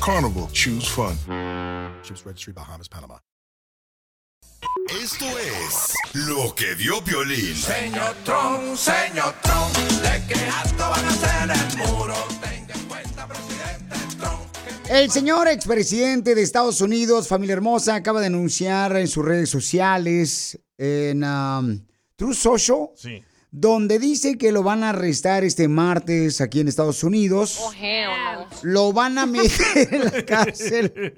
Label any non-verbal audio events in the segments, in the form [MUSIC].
Carnival, choose fun. Ships Registry, Bahamas, Panama. Esto es lo que vio Violín. Señor Trump, señor Trump, ¿de qué alto van a hacer el muro? Tenga en cuenta, presidente Trump. El señor expresidente de Estados Unidos, familia hermosa, acaba de anunciar en sus redes sociales, en um, True Social, Sí. Donde dice que lo van a arrestar este martes aquí en Estados Unidos. Lo van a meter en la [LAUGHS] cárcel.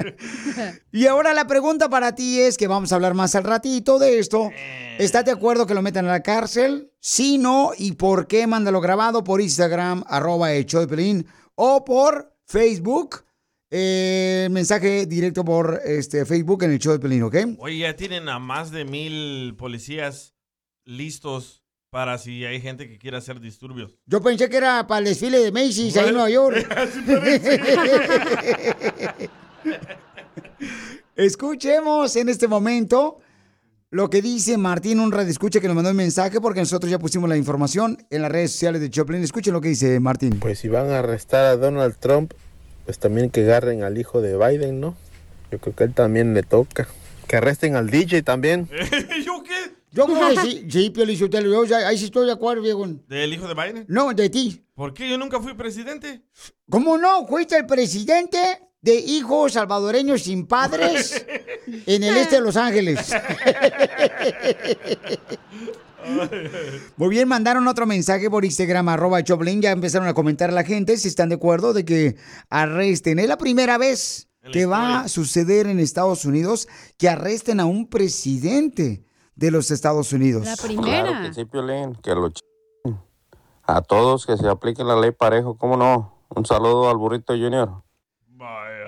Y ahora la pregunta para ti es, que vamos a hablar más al ratito de esto. ¿Estás de acuerdo que lo metan a la cárcel? Sí, no, y por qué? Mándalo grabado por Instagram, arroba el show de Pelín, o por Facebook, eh, mensaje directo por este, Facebook en el show de Pelín, ¿ok? Oye, ya tienen a más de mil policías listos para si hay gente que quiera hacer disturbios. Yo pensé que era para el desfile de Macy's ahí en Nueva York. [LAUGHS] [LAUGHS] Escuchemos en este momento lo que dice Martín, un radio escucha que nos mandó un mensaje porque nosotros ya pusimos la información en las redes sociales de Choplin. Escuchen lo que dice Martín. Pues si van a arrestar a Donald Trump, pues también que agarren al hijo de Biden, ¿no? Yo creo que a él también le toca. Que arresten al DJ también. [LAUGHS] ¿Yo qué? Yo [LAUGHS] creo que sí, sí, Pio Lizotelo, yo ya- ahí sí estoy de acuerdo, viejo. ¿Del hijo de Biden? No, de ti. ¿Por qué? Yo nunca fui presidente. ¿Cómo no? Fuiste el presidente de hijos salvadoreños sin padres [LAUGHS] en el este de Los Ángeles. [LAUGHS] Muy bien, mandaron otro mensaje por Instagram, arroba Choplin. Ya empezaron a comentar la gente si están de acuerdo de que arresten. Es la primera vez que va a suceder en Estados Unidos que arresten a un presidente de los Estados Unidos. Claro que sí, Piolín, que lo ch... A todos que se aplique la ley parejo, ¿cómo no? Un saludo al burrito Junior.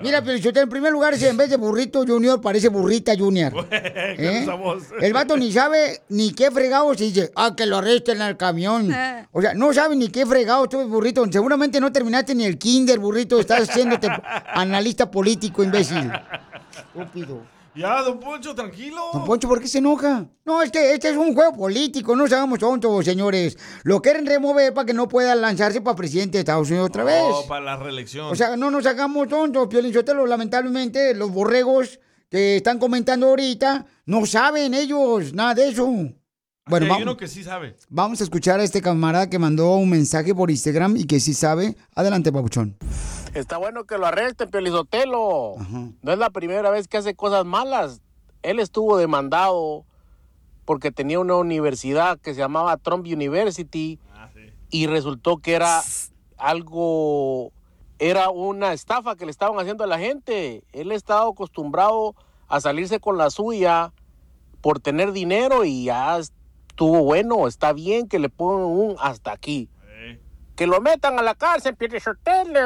Mira, pero en primer lugar, si en vez de burrito junior parece burrita junior. [LAUGHS] ¿Eh? Con esa voz. El vato ni sabe ni qué fregado se dice, ah, que lo arresten al camión. [LAUGHS] O sea, no sabe ni qué fregado tú, burrito. Seguramente no terminaste ni el kinder, burrito. Estás haciéndote [LAUGHS] analista político, imbécil. Estúpido. Ya, don Poncho, tranquilo. Don Poncho, ¿por qué se enoja? No, este, este es un juego político, no seamos tontos, señores. Lo quieren remover para que no pueda lanzarse para presidente de Estados Unidos otra vez. Oh, para la reelección. O sea, no nos hagamos tontos, Piolín Sotelo. Lamentablemente, los borregos que están comentando ahorita no saben ellos nada de eso. Bueno, hay uno que sí sabe. vamos a escuchar a este camarada que mandó un mensaje por Instagram y que sí sabe. Adelante, papuchón. Está bueno que lo arresten, Piolizotelo. No es la primera vez que hace cosas malas. Él estuvo demandado porque tenía una universidad que se llamaba Trump University y resultó que era algo, era una estafa que le estaban haciendo a la gente. Él estaba acostumbrado a salirse con la suya por tener dinero y ya estuvo bueno, está bien que le pongan un hasta aquí. Que lo metan a la cárcel, Piolizotelo.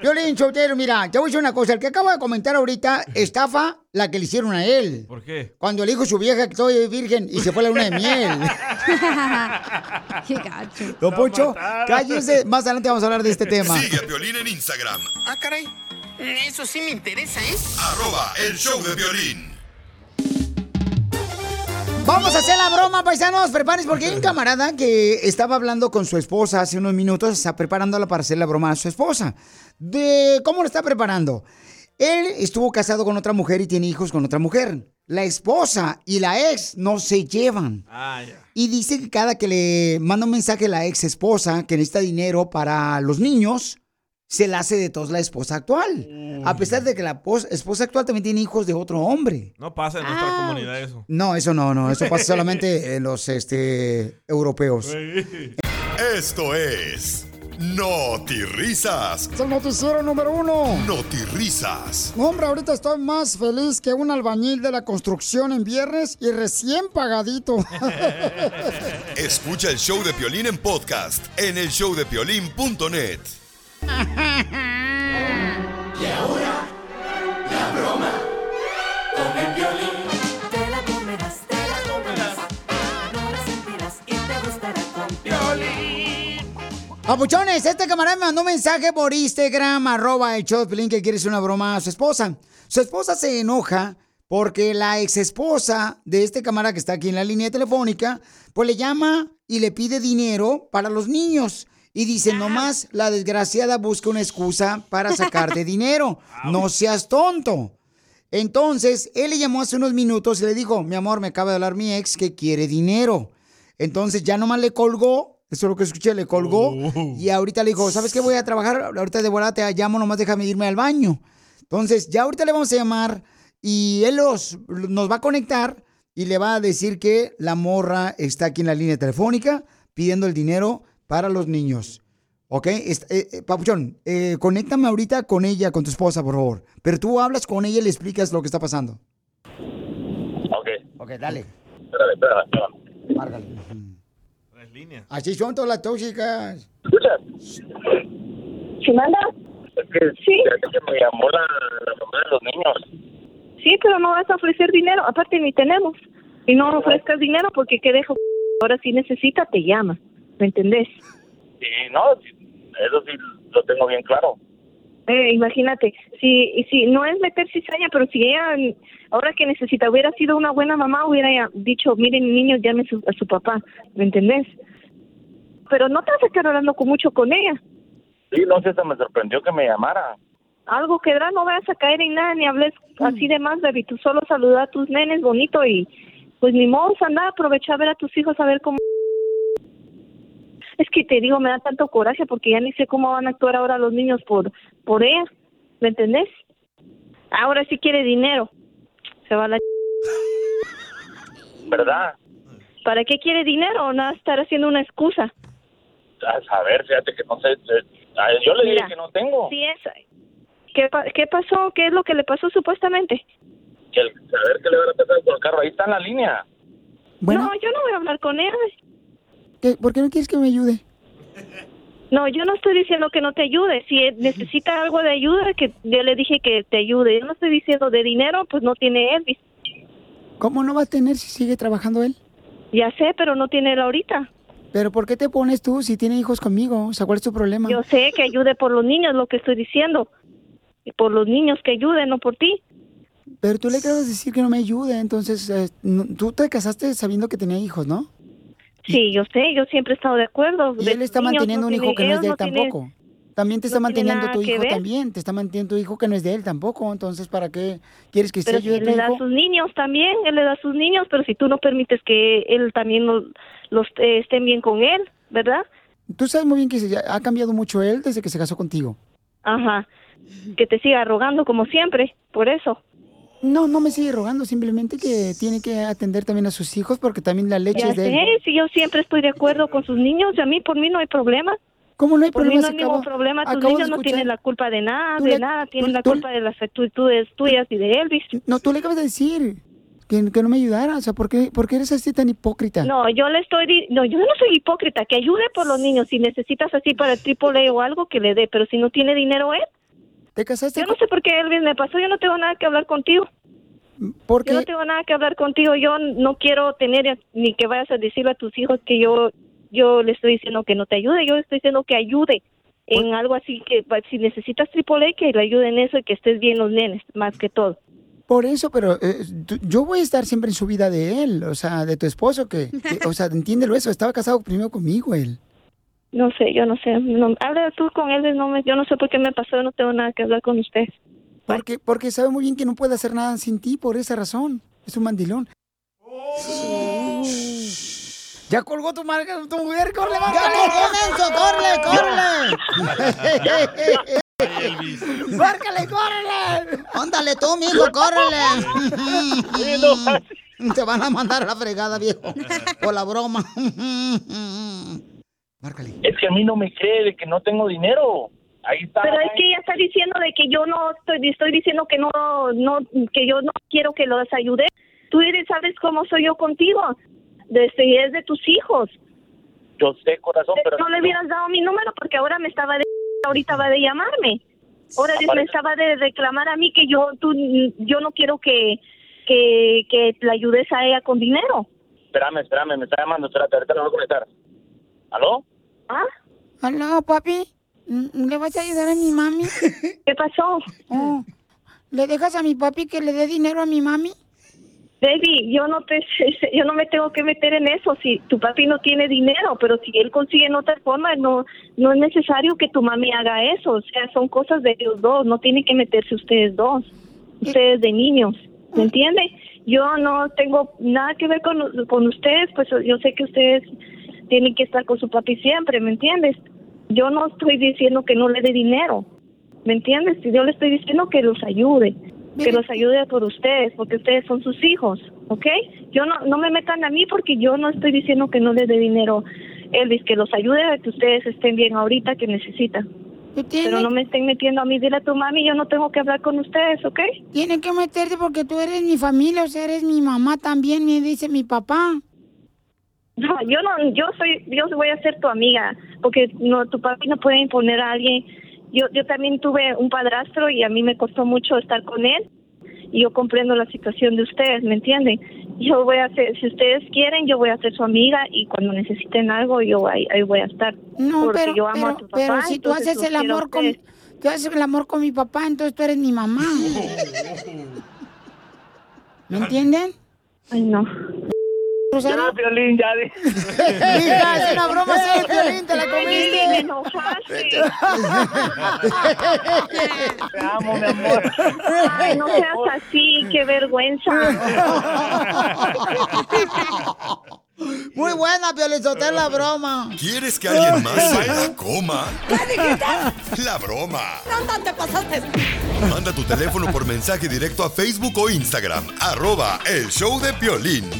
Piolín [LAUGHS] Sotelo, mira, te voy a decir una cosa. El que acaba de comentar ahorita estafa la que le hicieron a él. ¿Por qué? Cuando le dijo a su vieja que soy virgen y se fue a la luna de miel. [LAUGHS] Qué gacho. Don Poncho, cállese. Más adelante vamos a hablar de este tema. Sigue a Violín en Instagram. Ah, caray. Eso sí me interesa, ¿eh? Arroba el show de violín. Vamos a hacer la broma, paisanos. Prepárense porque hay un camarada que estaba hablando con su esposa hace unos minutos, está preparándola para hacer la broma a su esposa. De cómo lo está preparando. Él estuvo casado con otra mujer y tiene hijos con otra mujer. La esposa y la ex no se llevan. Ah. Y dice que cada que le manda un mensaje a la ex esposa que necesita dinero para los niños, se la hace de tos la esposa actual. A pesar de que la pos- esposa actual también tiene hijos de otro hombre. No pasa en nuestra comunidad eso. No, eso no, no, eso pasa [LAUGHS] solamente en los este, europeos. Esto es Risas. Es el noticiero número uno. Risas. Hombre, ahorita estoy más feliz que un albañil de la construcción en viernes y recién pagadito. [LAUGHS] Escucha el show de Piolín en podcast en el showdepiolín.net. [LAUGHS] Y ahora, la broma con el violín. Te la comerás, te la comerás. No la sentirás y te gustará con violín. Papuchones, este camarada me mandó un mensaje por Instagram, arroba el show de Piolín, que quiere hacer una broma a su esposa. Su esposa se enoja porque la ex esposa de este camarada que está aquí en la línea telefónica, pues le llama y le pide dinero para los niños. Y dice, nomás la desgraciada busca una excusa para sacarte [LAUGHS] dinero. No seas tonto. Entonces, él le llamó hace unos minutos y le dijo, mi amor, me acaba de hablar mi ex que quiere dinero. Entonces ya nomás le colgó, eso es lo que escuché, le colgó. Y ahorita le dijo, ¿sabes qué? Voy a trabajar, ahorita de volada te llamo, nomás déjame irme al baño. Entonces, ya ahorita le vamos a llamar y él los, nos va a conectar y le va a decir que la morra está aquí en la línea telefónica pidiendo el dinero para los niños. ¿Ok? Est- eh, eh, Papuchón, eh, conéctame ahorita con ella, con tu esposa, por favor. Pero tú hablas con ella y le explicas lo que está pasando. Ok. Ok, dale. Espérame, espérame, espérame. Márgale. Tres líneas. Así son todas las tóxicas. ¿Sí manda? Es que, sí. que me llamó la, la mamá de los niños. Sí, pero no vas a ofrecer dinero. Aparte, ni tenemos. Y no ofrezcas dinero porque ¿qué dejo? Ahora si necesita, te llama. ¿Me entendés? Sí, no, eso sí lo tengo bien claro. Eh, imagínate, si, si no es meter cizaña, pero si ella, mm, ahora que necesita, hubiera sido una buena mamá, hubiera dicho, miren niños, llame a su, a su papá, ¿me entendés? Pero no te vas a estar hablando con mucho con ella. Sí, no sé, se me sorprendió que me llamara. Algo quedará, no vayas a caer en nada, ni hables así de más, baby. Tú solo saluda a tus nenes bonito y pues ni modo, anda, aprovecha a ver a tus hijos, a ver cómo... Es que te digo, me da tanto coraje porque ya ni sé cómo van a actuar ahora los niños por, por ella, ¿me entendés? Ahora sí quiere dinero. Se va a la... ¿Verdad? ¿Para qué quiere dinero o nada estar haciendo una excusa? A saber, fíjate que no sé. eh, Yo le dije que no tengo. Sí es. ¿Qué, ¿Qué pasó? ¿Qué es lo que le pasó supuestamente? Que el, saber qué le van a pasar con el carro. Ahí está en la línea. No, yo no voy a hablar con él. ¿Qué? ¿Por qué no quieres que me ayude? No, yo no estoy diciendo que no te ayude. Si él necesita algo de ayuda, que yo le dije que te ayude. Yo no estoy diciendo de dinero, pues no tiene Elvis. ¿Cómo no va a tener si sigue trabajando él? Ya sé, pero no tiene él ahorita. ¿Pero por qué te pones tú si tiene hijos conmigo? O sea, ¿cuál es tu problema? Yo sé que ayude por los niños, lo que estoy diciendo. Y por los niños que ayuden, no por ti. Pero tú le acabas de decir que no me ayude, entonces eh, no- tú te casaste sabiendo que tenía hijos, ¿no? Sí, yo sé, yo siempre he estado de acuerdo. Y él está niños manteniendo no un hijo tiene- que no es de él no tampoco. También te está manteniendo tu hijo también, te está manteniendo tu hijo que no es de él tampoco, entonces ¿para qué quieres que se Pero si él tu le da a hijo? sus niños también, él le da sus niños, pero si tú no permites que él también los, los eh, estén bien con él, ¿verdad? Tú sabes muy bien que se- ha cambiado mucho él desde que se casó contigo. Ajá. Que te siga rogando como siempre, por eso. No, no me sigue rogando, simplemente que tiene que atender también a sus hijos porque también la leche Ya es de él. sé, si yo siempre estoy de acuerdo con sus niños, y a mí por mí no hay problema. ¿Cómo no hay Por mí problema? no hay ningún acabo- problema, tus niños no tienen la culpa de nada, de nada, tú- tienen la tú- culpa de las actitudes tuyas y de Elvis. No, tú le acabas de decir que, que no me ayudara, o sea, ¿por qué, por qué eres así tan hipócrita? No, yo le estoy, no, yo no soy hipócrita, que ayude por los niños, si necesitas así para el triple o algo, que le dé, pero si no tiene dinero él. ¿Te casaste Yo no sé por qué Elvis me pasó, yo no tengo nada que hablar contigo. Porque Yo no tengo nada que hablar contigo, yo no quiero tener ni que vayas a decirle a tus hijos que yo yo le estoy diciendo que no te ayude, yo estoy diciendo que ayude en algo así que si necesitas triple que le ayude en eso y que estés bien los nenes, más que todo. Por eso, pero eh, yo voy a estar siempre en su vida de él, o sea, de tu esposo, que, que- o sea, entiéndelo eso, estaba casado primero conmigo él. No sé, yo no sé. No, habla tú con él, no me, yo no sé por qué me pasó, no tengo nada que hablar con usted. Porque, porque sabe muy bien que no puede hacer nada sin ti por esa razón. Es un mandilón. Ya colgó tu, marca, tu mujer, corre, márcale. ¡Ya colgó, menso, corre, corre! [LAUGHS] ¡Márcale, córrele! Ándale tú, mijo, córrele. Te van a mandar a la fregada, viejo. Por la broma. Es que a mí no me cree de que no tengo dinero. Ahí está. Pero es que ella está diciendo de que yo no estoy, estoy diciendo que no, no, que yo no quiero que los ayude. Tú eres, sabes cómo soy yo contigo. Desde es de tus hijos. Yo sé, corazón, pero... No le hubieras dado mi número porque ahora me estaba de, ahorita va de llamarme. Ahora me estaba de reclamar a mí que yo, tú, yo no quiero que, que, que le ayudes a ella con dinero. Espérame, espérame, me está llamando, espérate, ahorita lo voy a conectar. ¿Aló? ¿Ah? Hola, papi. ¿Le vas a ayudar a mi mami? ¿Qué pasó? Oh, ¿Le dejas a mi papi que le dé dinero a mi mami? Baby, yo no te, [LAUGHS] yo no me tengo que meter en eso. Si tu papi no tiene dinero, pero si él consigue en otra forma, no, no es necesario que tu mami haga eso. O sea, son cosas de ellos dos. No tienen que meterse ustedes dos. Ustedes de niños, ¿me entiende? Yo no tengo nada que ver con, con ustedes, pues yo sé que ustedes tienen que estar con su papi siempre, ¿me entiendes? Yo no estoy diciendo que no le dé dinero, ¿me entiendes? Yo le estoy diciendo que los ayude, que los ayude por ustedes, porque ustedes son sus hijos, ¿ok? Yo no, no me metan a mí porque yo no estoy diciendo que no le dé dinero, Elvis, que los ayude a que ustedes estén bien ahorita que necesitan. Pero no me estén metiendo a mí, dile a tu mami, yo no tengo que hablar con ustedes, ¿ok? Tiene que meterte porque tú eres mi familia, o sea, eres mi mamá también, me dice mi papá. No, yo no, yo soy, yo voy a ser tu amiga, porque no, tu papi no puede imponer a alguien. Yo, yo también tuve un padrastro y a mí me costó mucho estar con él y yo comprendo la situación de ustedes, ¿me entienden? Yo voy a ser, si ustedes quieren, yo voy a ser su amiga y cuando necesiten algo, yo ahí, ahí voy a estar. No, porque pero, yo amo pero, a tu papá. pero si tú haces el amor con, tú haces el amor con mi papá, entonces tú eres mi mamá. [LAUGHS] ¿Me entienden? Ay, no. Rosario. Ya, Piolín, ya. di- Hija, es una broma, sí, Piolín, te la comiste. Me enojaste. Te amo, mi amor. Ay, no seas así, qué vergüenza. Muy buena, Piolizotelo, la broma. ¿Quieres que alguien más [LAUGHS] se la coma? La broma. ¿Dónde te pasaste? Manda tu teléfono por mensaje directo a Facebook o Instagram. Arroba el show de Piolín.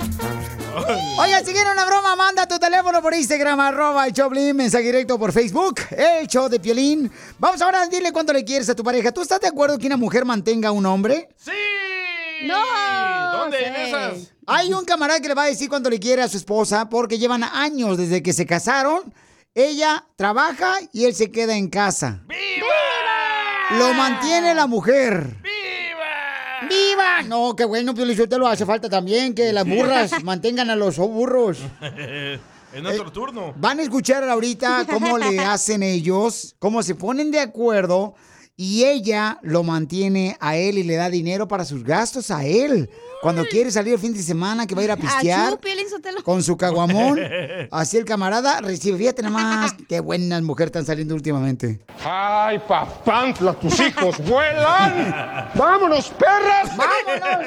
[LAUGHS] Oye, si quieren una broma, manda tu teléfono por Instagram, arroba el Choplin, mensaje directo por Facebook, el show de Piolín. Vamos ahora a dile cuánto le quieres a tu pareja. ¿Tú estás de acuerdo que una mujer mantenga a un hombre? ¡Sí! No. ¿Dónde? ¿En sé. esas? Hay un camarada que le va a decir cuánto le quiere a su esposa porque llevan años desde que se casaron. Ella trabaja y él se queda en casa. ¡Viva! Lo mantiene la mujer. ¡Viva! ¡Viva! No, qué bueno, Piolizotelo, hace falta también que las burras mantengan a los burros. [LAUGHS] es nuestro turno. Van a escuchar ahorita cómo le [LAUGHS] hacen ellos, cómo se ponen de acuerdo y ella lo mantiene a él y le da dinero para sus gastos a él. Cuando quiere salir el fin de semana, que va a ir a pistear Achú, con su caguamón, [LAUGHS] así el camarada recibe. Fíjate nomás, qué buenas mujeres están saliendo últimamente. ¡Ay, papantla, tus hijos vuelan! ¡Vámonos, perras! ¡Vámonos!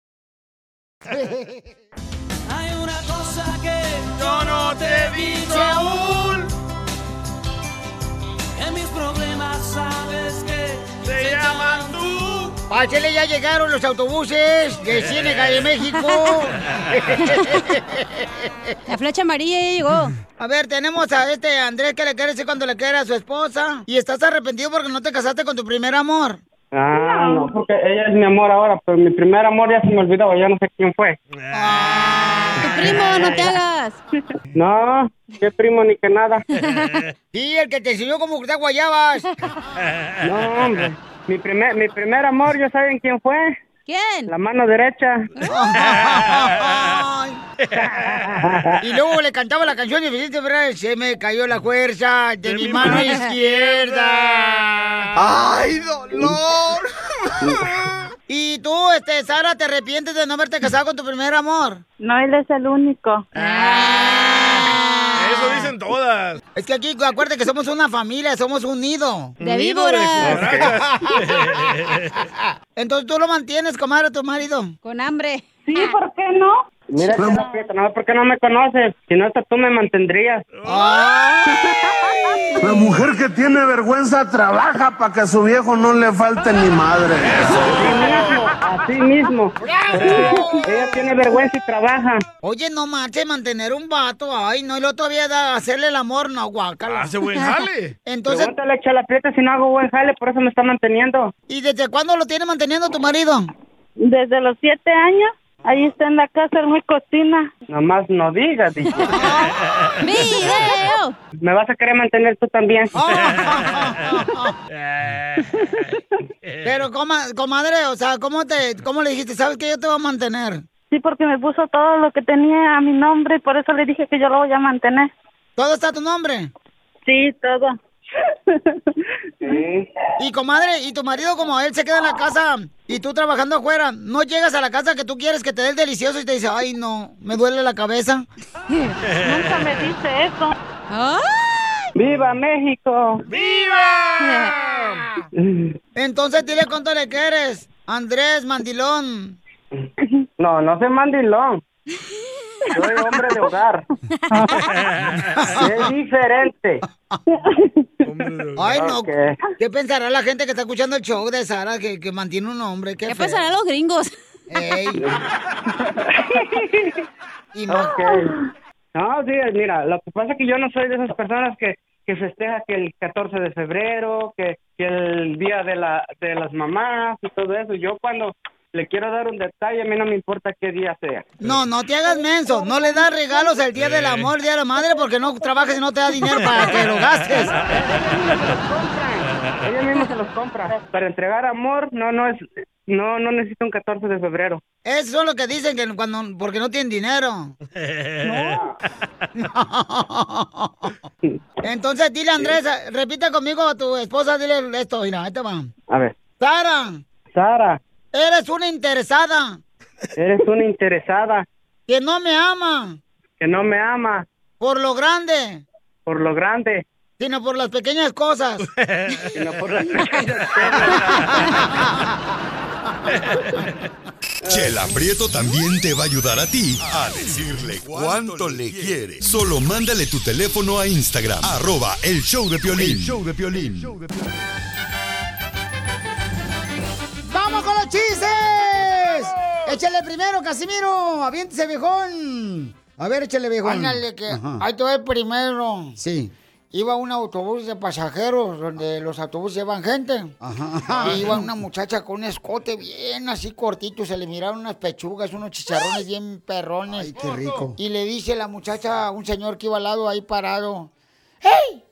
Hay una cosa que yo no te he dicho aún. En mis problemas sabes que se llaman tú. Pásele, ya llegaron los autobuses de Ciénega de México. [LAUGHS] La flecha amarilla ya llegó. A ver, tenemos a este Andrés que le quiere decir cuando le quiere a su esposa. Y estás arrepentido porque no te casaste con tu primer amor. Ah, no, porque ella es mi amor ahora, pero mi primer amor ya se me olvidó, ya no sé quién fue. Tu primo, no te hagas. [LAUGHS] No, qué primo ni que nada. [LAUGHS] Sí, el que te enseñó cómo cortar guayabas. No, hombre. Mi primer, mi primer amor, ¿ya saben quién fue? ¿Quién? La mano derecha. [LAUGHS] Y luego le cantaba la canción de Vicente Fernández. Se me cayó la fuerza de, mi mano izquierda. ¡Ay, dolor! [LAUGHS] ¿Y tú, este, Sara, te arrepientes de no haberte casado con tu primer amor? No, él es el único. Eso dicen todas. Es que aquí, acuérdate que somos una familia, somos un nido. De víboras. [LAUGHS] Entonces tú lo mantienes, comadre, a tu marido. Con hambre. Sí, ¿por qué no? Mira, no, porque no me conoces. Si no, hasta tú me mantendrías. La mujer que tiene vergüenza trabaja para que a su viejo no le falte ni madre. Así mismo. Ella tiene vergüenza y trabaja. Oye, no marche, mantener un vato. Ay, no, y luego todavía da, hacerle el amor, no, guácala. Hace buen jale. [LAUGHS] Entonces, Pregúntale a Chela Prieto si no hago buen jale, por eso me está manteniendo. ¿y desde cuándo lo tiene manteniendo tu marido? Desde los siete años. Ahí está en la casa, él me cocina. Nomás no digas, dije. [LAUGHS] ¡Video! Me vas a querer mantener tú también. [LAUGHS] Pero, coma- comadre, o sea, ¿cómo, te, ¿cómo le dijiste? ¿Sabes que yo te voy a mantener? Sí, porque me puso todo lo que tenía a mi nombre y por eso le dije que yo lo voy a mantener. ¿Todo está a tu nombre? Sí, todo. [LAUGHS] Y comadre, ¿y tu marido como él se queda en la casa y tú trabajando afuera? ¿No llegas a la casa que tú quieres que te dé el delicioso y te dice, ay no, me duele la cabeza? Nunca me dice eso. ¡Viva México! ¡Viva! Entonces dile cuánto le quieres, Andrés Mandilón. No, no soy mandilón. [LAUGHS] Soy hombre de hogar. [LAUGHS] es diferente. Ay, no. Ok. ¿Qué pensará la gente que está escuchando el show de Sara que, que mantiene un hombre? ¿Qué, ¿Qué a los gringos? Ey. [LAUGHS] Y no- Ok. No, sí, mira, lo que pasa es que yo no soy de esas personas que, que festeja que el 14 de febrero, que, que el día de, la, de las mamás y todo eso. Yo cuando le quiero dar un detalle, a mí no me importa qué día sea. No, no te hagas menso. No le das regalos el día del amor, el día de la madre, porque no trabajas y no te da dinero para que lo gastes. [LAUGHS] Ella misma se los compra. Para entregar amor, no, no es, no, no necesito un 14 de febrero. Eso es lo que dicen que cuando porque no tienen dinero. [LAUGHS] [LAUGHS] Entonces dile Andrés, repita conmigo a tu esposa, dile esto, mira, ahí te va. A ver, Sara, Sara, eres una interesada eres una interesada que no me ama que no me ama por lo grande, por lo grande, sino por las pequeñas cosas. [LAUGHS] sino por las pequeñas Chela Prieto también te va a ayudar a ti a decirle cuánto le quiere. Solo mándale tu teléfono a Instagram, arroba el show de Piolín. El show de Piolín. Chistes! Échale primero, Casimiro. Aviéntese, viejón. A ver, échale, viejón. Ándale, que Ajá. ahí te el primero. Sí. Iba un autobús de pasajeros, donde los autobuses llevan gente. Ajá. Y iba una muchacha con un escote bien así cortito, se le miraron unas pechugas, unos chicharrones bien perrones. Ay, qué rico. Y le dice la muchacha a un señor que iba al lado ahí parado, ¡Hey!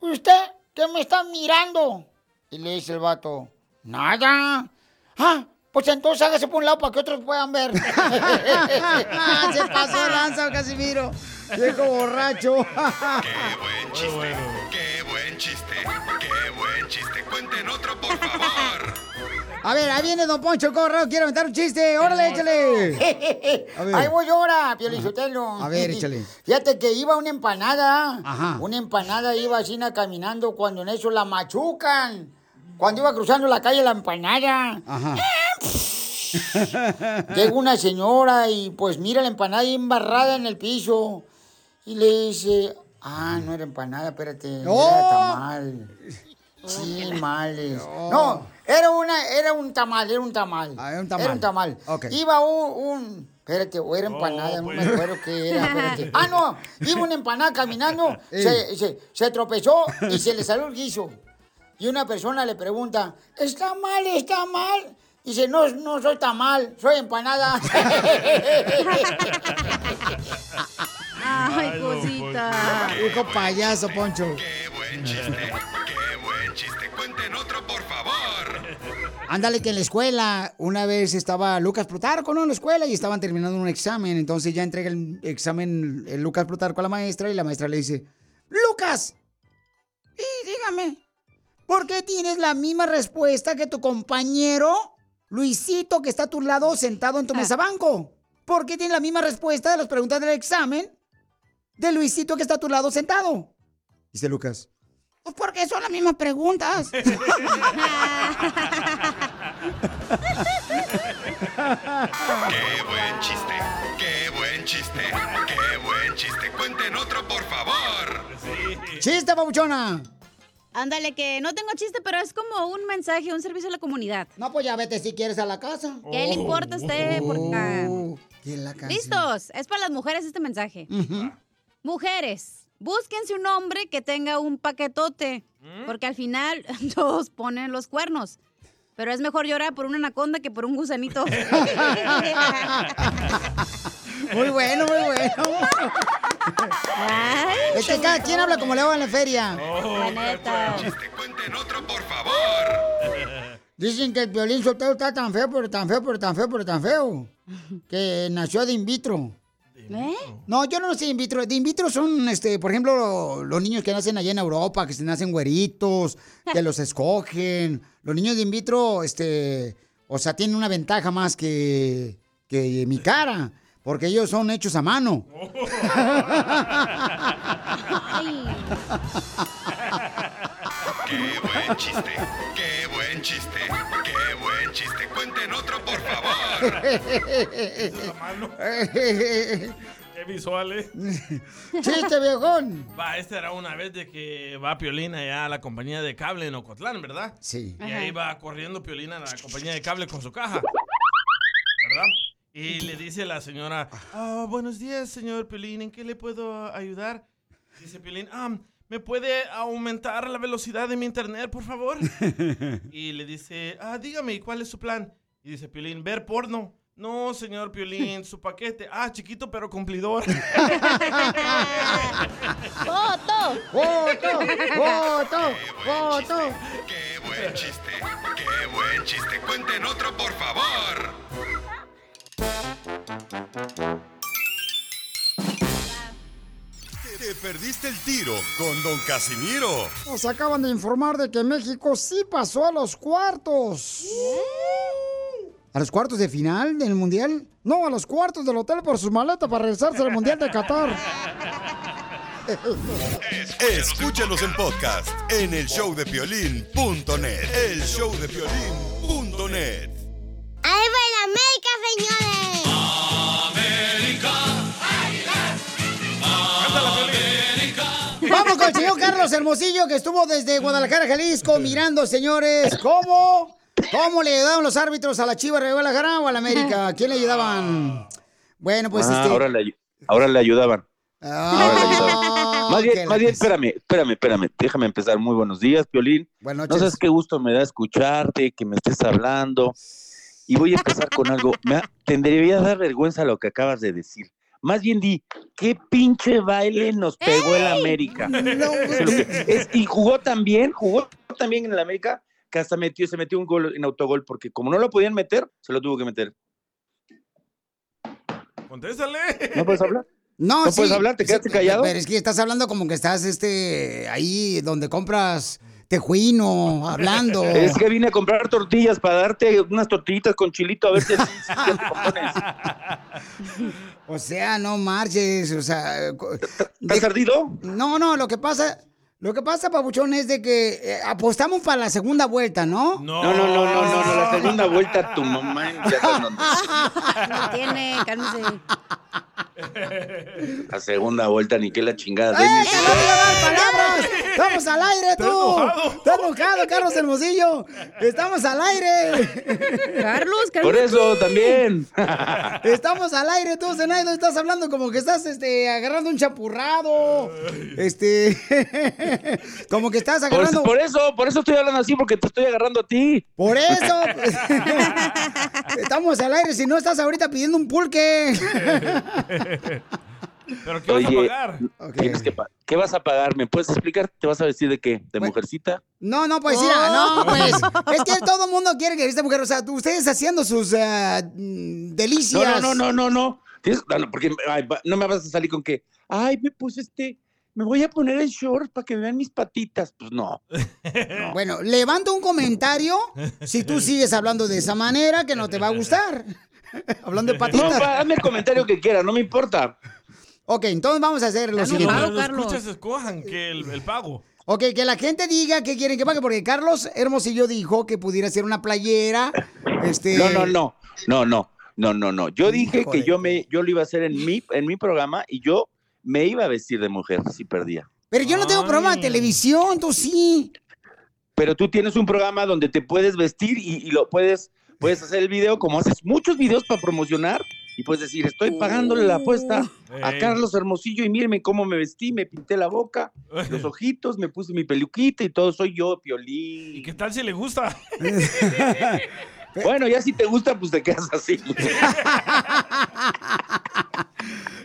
¿Usted qué me está mirando? Y le dice el vato, nada. Ah, pues entonces hágase por un lado para que otros puedan ver. [LAUGHS] Se pasó lanza, Casimiro. Viejo borracho. Qué [LAUGHS] buen chiste, qué buen chiste, qué buen chiste. Cuenten otro, por favor. A ver, ahí viene Don Poncho Corrado, quiere aventar un chiste. Órale, échale. [LAUGHS] A ver. Ahí voy ahora, Piolichotelo. A ver, échale. Fíjate que iba una empanada. Ajá. Una empanada iba así na, caminando cuando en eso la machucan. Cuando iba cruzando la calle la empanada. Ajá. Llega una señora y pues mira la empanada ahí embarrada en el piso. Y le dice, ah, no era empanada, espérate, ¡Oh! era tamal. Chimales. No, era una, era un tamal, era un tamal. Ah, era un tamal. Era un tamal. Ok. Iba un, un- espérate, o era empanada, no me acuerdo qué era, espérate. Ah, no, iba una empanada caminando, [LAUGHS] se, se, se tropezó y se le salió el guiso. Y una persona le pregunta, ¿está mal, está mal? Dice, no, no soy tamal, soy empanada. [LAUGHS] Ay, cosita. Hijo payaso, Poncho. Buen chiste, qué buen chiste. Cuenten otro, por favor. Ándale que en la escuela, una vez estaba Lucas Plutarco, ¿no? En la escuela y estaban terminando un examen. Entonces ya entrega el examen el Lucas Plutarco a la maestra y la maestra le dice, Lucas, y dígame, ¿por qué tienes la misma respuesta que tu compañero Luisito que está a tu lado sentado en tu mesa banco? ¿Por qué tienes la misma respuesta de las preguntas del examen de Luisito que está a tu lado sentado? Dice Lucas. Pues porque son las mismas preguntas. [LAUGHS] Qué buen chiste, qué buen chiste, qué buen chiste. Cuenten otro, por favor. ¡Chiste, papuchona! Ándale, que no tengo chiste, pero es como un mensaje, un servicio a la comunidad. No, pues ya vete si quieres a la casa. ¿Qué le importa a usted? Porque... Oh, ¿qué la canción? Listos, es para las mujeres este mensaje. Mujeres, búsquense un hombre que tenga un paquetote, porque al final [LAUGHS] todos ponen los cuernos. Pero es mejor llorar por una anaconda que por un gusanito. [LAUGHS] [LAUGHS] Muy bueno, muy bueno. Es que cada quien habla como le va en la feria. La neta. Cuenten otro, por favor. Dicen que el violín soltero está tan feo, pero tan feo, pero tan feo, pero tan feo. Que nació de in vitro. ¿Eh? No, yo no nací de in vitro. De in vitro son, este, por ejemplo, los niños que nacen allá en Europa, que se nacen güeritos, que los escogen. Los niños de in vitro, este, o sea, tienen una ventaja más que, que mi cara, porque ellos son hechos a mano. [LAUGHS] Qué buen chiste, qué buen chiste, qué buen chiste. Cuenten otro, por favor. [LAUGHS] Qué visual, ¿eh? [LAUGHS] ¡Chiste, viejón! Va, esta era una vez de que va Piolina allá a la compañía de cable en Ocotlán, ¿verdad? Sí. Y ahí va corriendo Piolina a la compañía de cable con su caja. ¿Verdad? Y le dice la señora, "Ah, buenos días, señor Piolín, ¿en qué le puedo ayudar? Dice Piolín, ah, ¿me puede aumentar la velocidad de mi internet, por favor? [LAUGHS] Y le dice, ah, dígame, ¿y ¿cuál es su plan? Y dice Piolín, ver porno. No, señor Piolín, su paquete. Ah, chiquito pero cumplidor. [LAUGHS] ¡Foto! ¡Foto! ¡Foto! ¡Foto! Qué buen chiste, qué buen chiste. Cuenten otro, por favor. Te perdiste el tiro con Don Casimiro. Nos acaban de informar de que México sí pasó a los cuartos. ¿A los cuartos de final del Mundial? No, a los cuartos del hotel por su maleta para regresarse al Mundial de Qatar. Escúchanos en podcast en el showdepiolín.net. El showdepiolín.net. ¡Ahí va el América, señores! Vamos con el señor Carlos Hermosillo, que estuvo desde Guadalajara, Jalisco, mirando, señores, cómo, cómo le ayudaban los árbitros a la Chivas de Guadalajara o a la América. ¿A quién le ayudaban? Bueno, pues Ah, este... ahora, le, ahora le ayudaban. Ahora le ayudaban. Ah, Más bien, más espérame, espérame, espérame. Déjame empezar. Muy buenos días, Piolín. Buenas No sabes qué gusto me da escucharte, que me estés hablando. Y voy a empezar con algo. Me ha- te debería dar vergüenza lo que acabas de decir. Más bien di, ¿qué pinche baile nos pegó el América? Es y jugó también, jugó también en el América, que hasta metió, se metió un gol en autogol, porque como no lo podían meter, se lo tuvo que meter. Contéstale. ¿No puedes hablar? No, ¿No sí, puedes hablar? ¿Te sí, quedaste callado? Pero es que estás hablando como que estás este ahí donde compras tejuino, hablando. [LAUGHS] Es que vine a comprar tortillas para darte unas tortillitas con chilito a ver si, [LAUGHS] te. O sea, no marches, o sea... ¿Estás ardido? No, no, lo que pasa... Lo que pasa, Papuchón, es de que eh, apostamos para la segunda vuelta, ¿no? No, no, no, no, no, no, la segunda vuelta tu mamá. ya. [LAUGHS] No tiene, cálmese. La segunda vuelta, ni que la chingada. ¡Eh, palabras! ¡Estamos al aire, tú! enojado. ¡Estás enojado, Carlos Hermosillo! ¡Estamos al aire! Carlos, Por eso también. Estamos al aire, tú, Zenaido. Estás hablando como que estás este, agarrando un chapurrado. Este. [LAUGHS] como que estás Por, agarrando. por eso, por eso estoy hablando así, porque te estoy agarrando a ti. Por [LAUGHS] eso. pues, [LAUGHS] Estamos al aire, si no estás ahorita pidiendo un pulque. [LAUGHS] ¿Pero qué vas a Oye, pagar? tienes que pa- ¿qué vas a pagar? ¿Me puedes explicar? ¿Te vas a vestir de qué? ¿De mujercita? No, no, pues mira, no, pues. [LAUGHS] Es que todo el mundo quiere que esta mujer, o sea, tú- ustedes haciendo sus mm, delicias. No, no, no, no, no, no. Tienes- no, no, porque ay, no me vas a salir con que, ay, me puse este, me voy a poner el short para que vean mis patitas. Pues no. [LAUGHS] Bueno, levanto un comentario si tú sigues hablando de esa manera que no te va a gustar. [LAUGHS] hablando de No, patitas. va, hazme el comentario que quiera, no me importa. Ok, entonces vamos a hacer lo No, siguiente. los escuchas escojan que el, el pago. Ok, que la gente diga que quieren que pague, porque Carlos Hermosillo dijo que pudiera ser una playera. Este. No, no, no, no, no, no, no, no. Yo dije que yo me, yo lo iba a hacer en mi, en mi programa y yo me iba a vestir de mujer si perdía. Pero yo no tengo programa de televisión, tú sí. Pero tú tienes un programa donde te puedes vestir y, y lo puedes, puedes hacer el video como haces muchos videos para promocionar y puedes decir, estoy pagándole la apuesta a. Carlos Hermosillo y mírenme cómo me vestí, me pinté la boca, los ojitos, me puse mi peluquita y todo, soy yo, Piolín. ¿Y qué tal si le gusta? [LAUGHS] Bueno, ya si te gusta, pues te quedas así.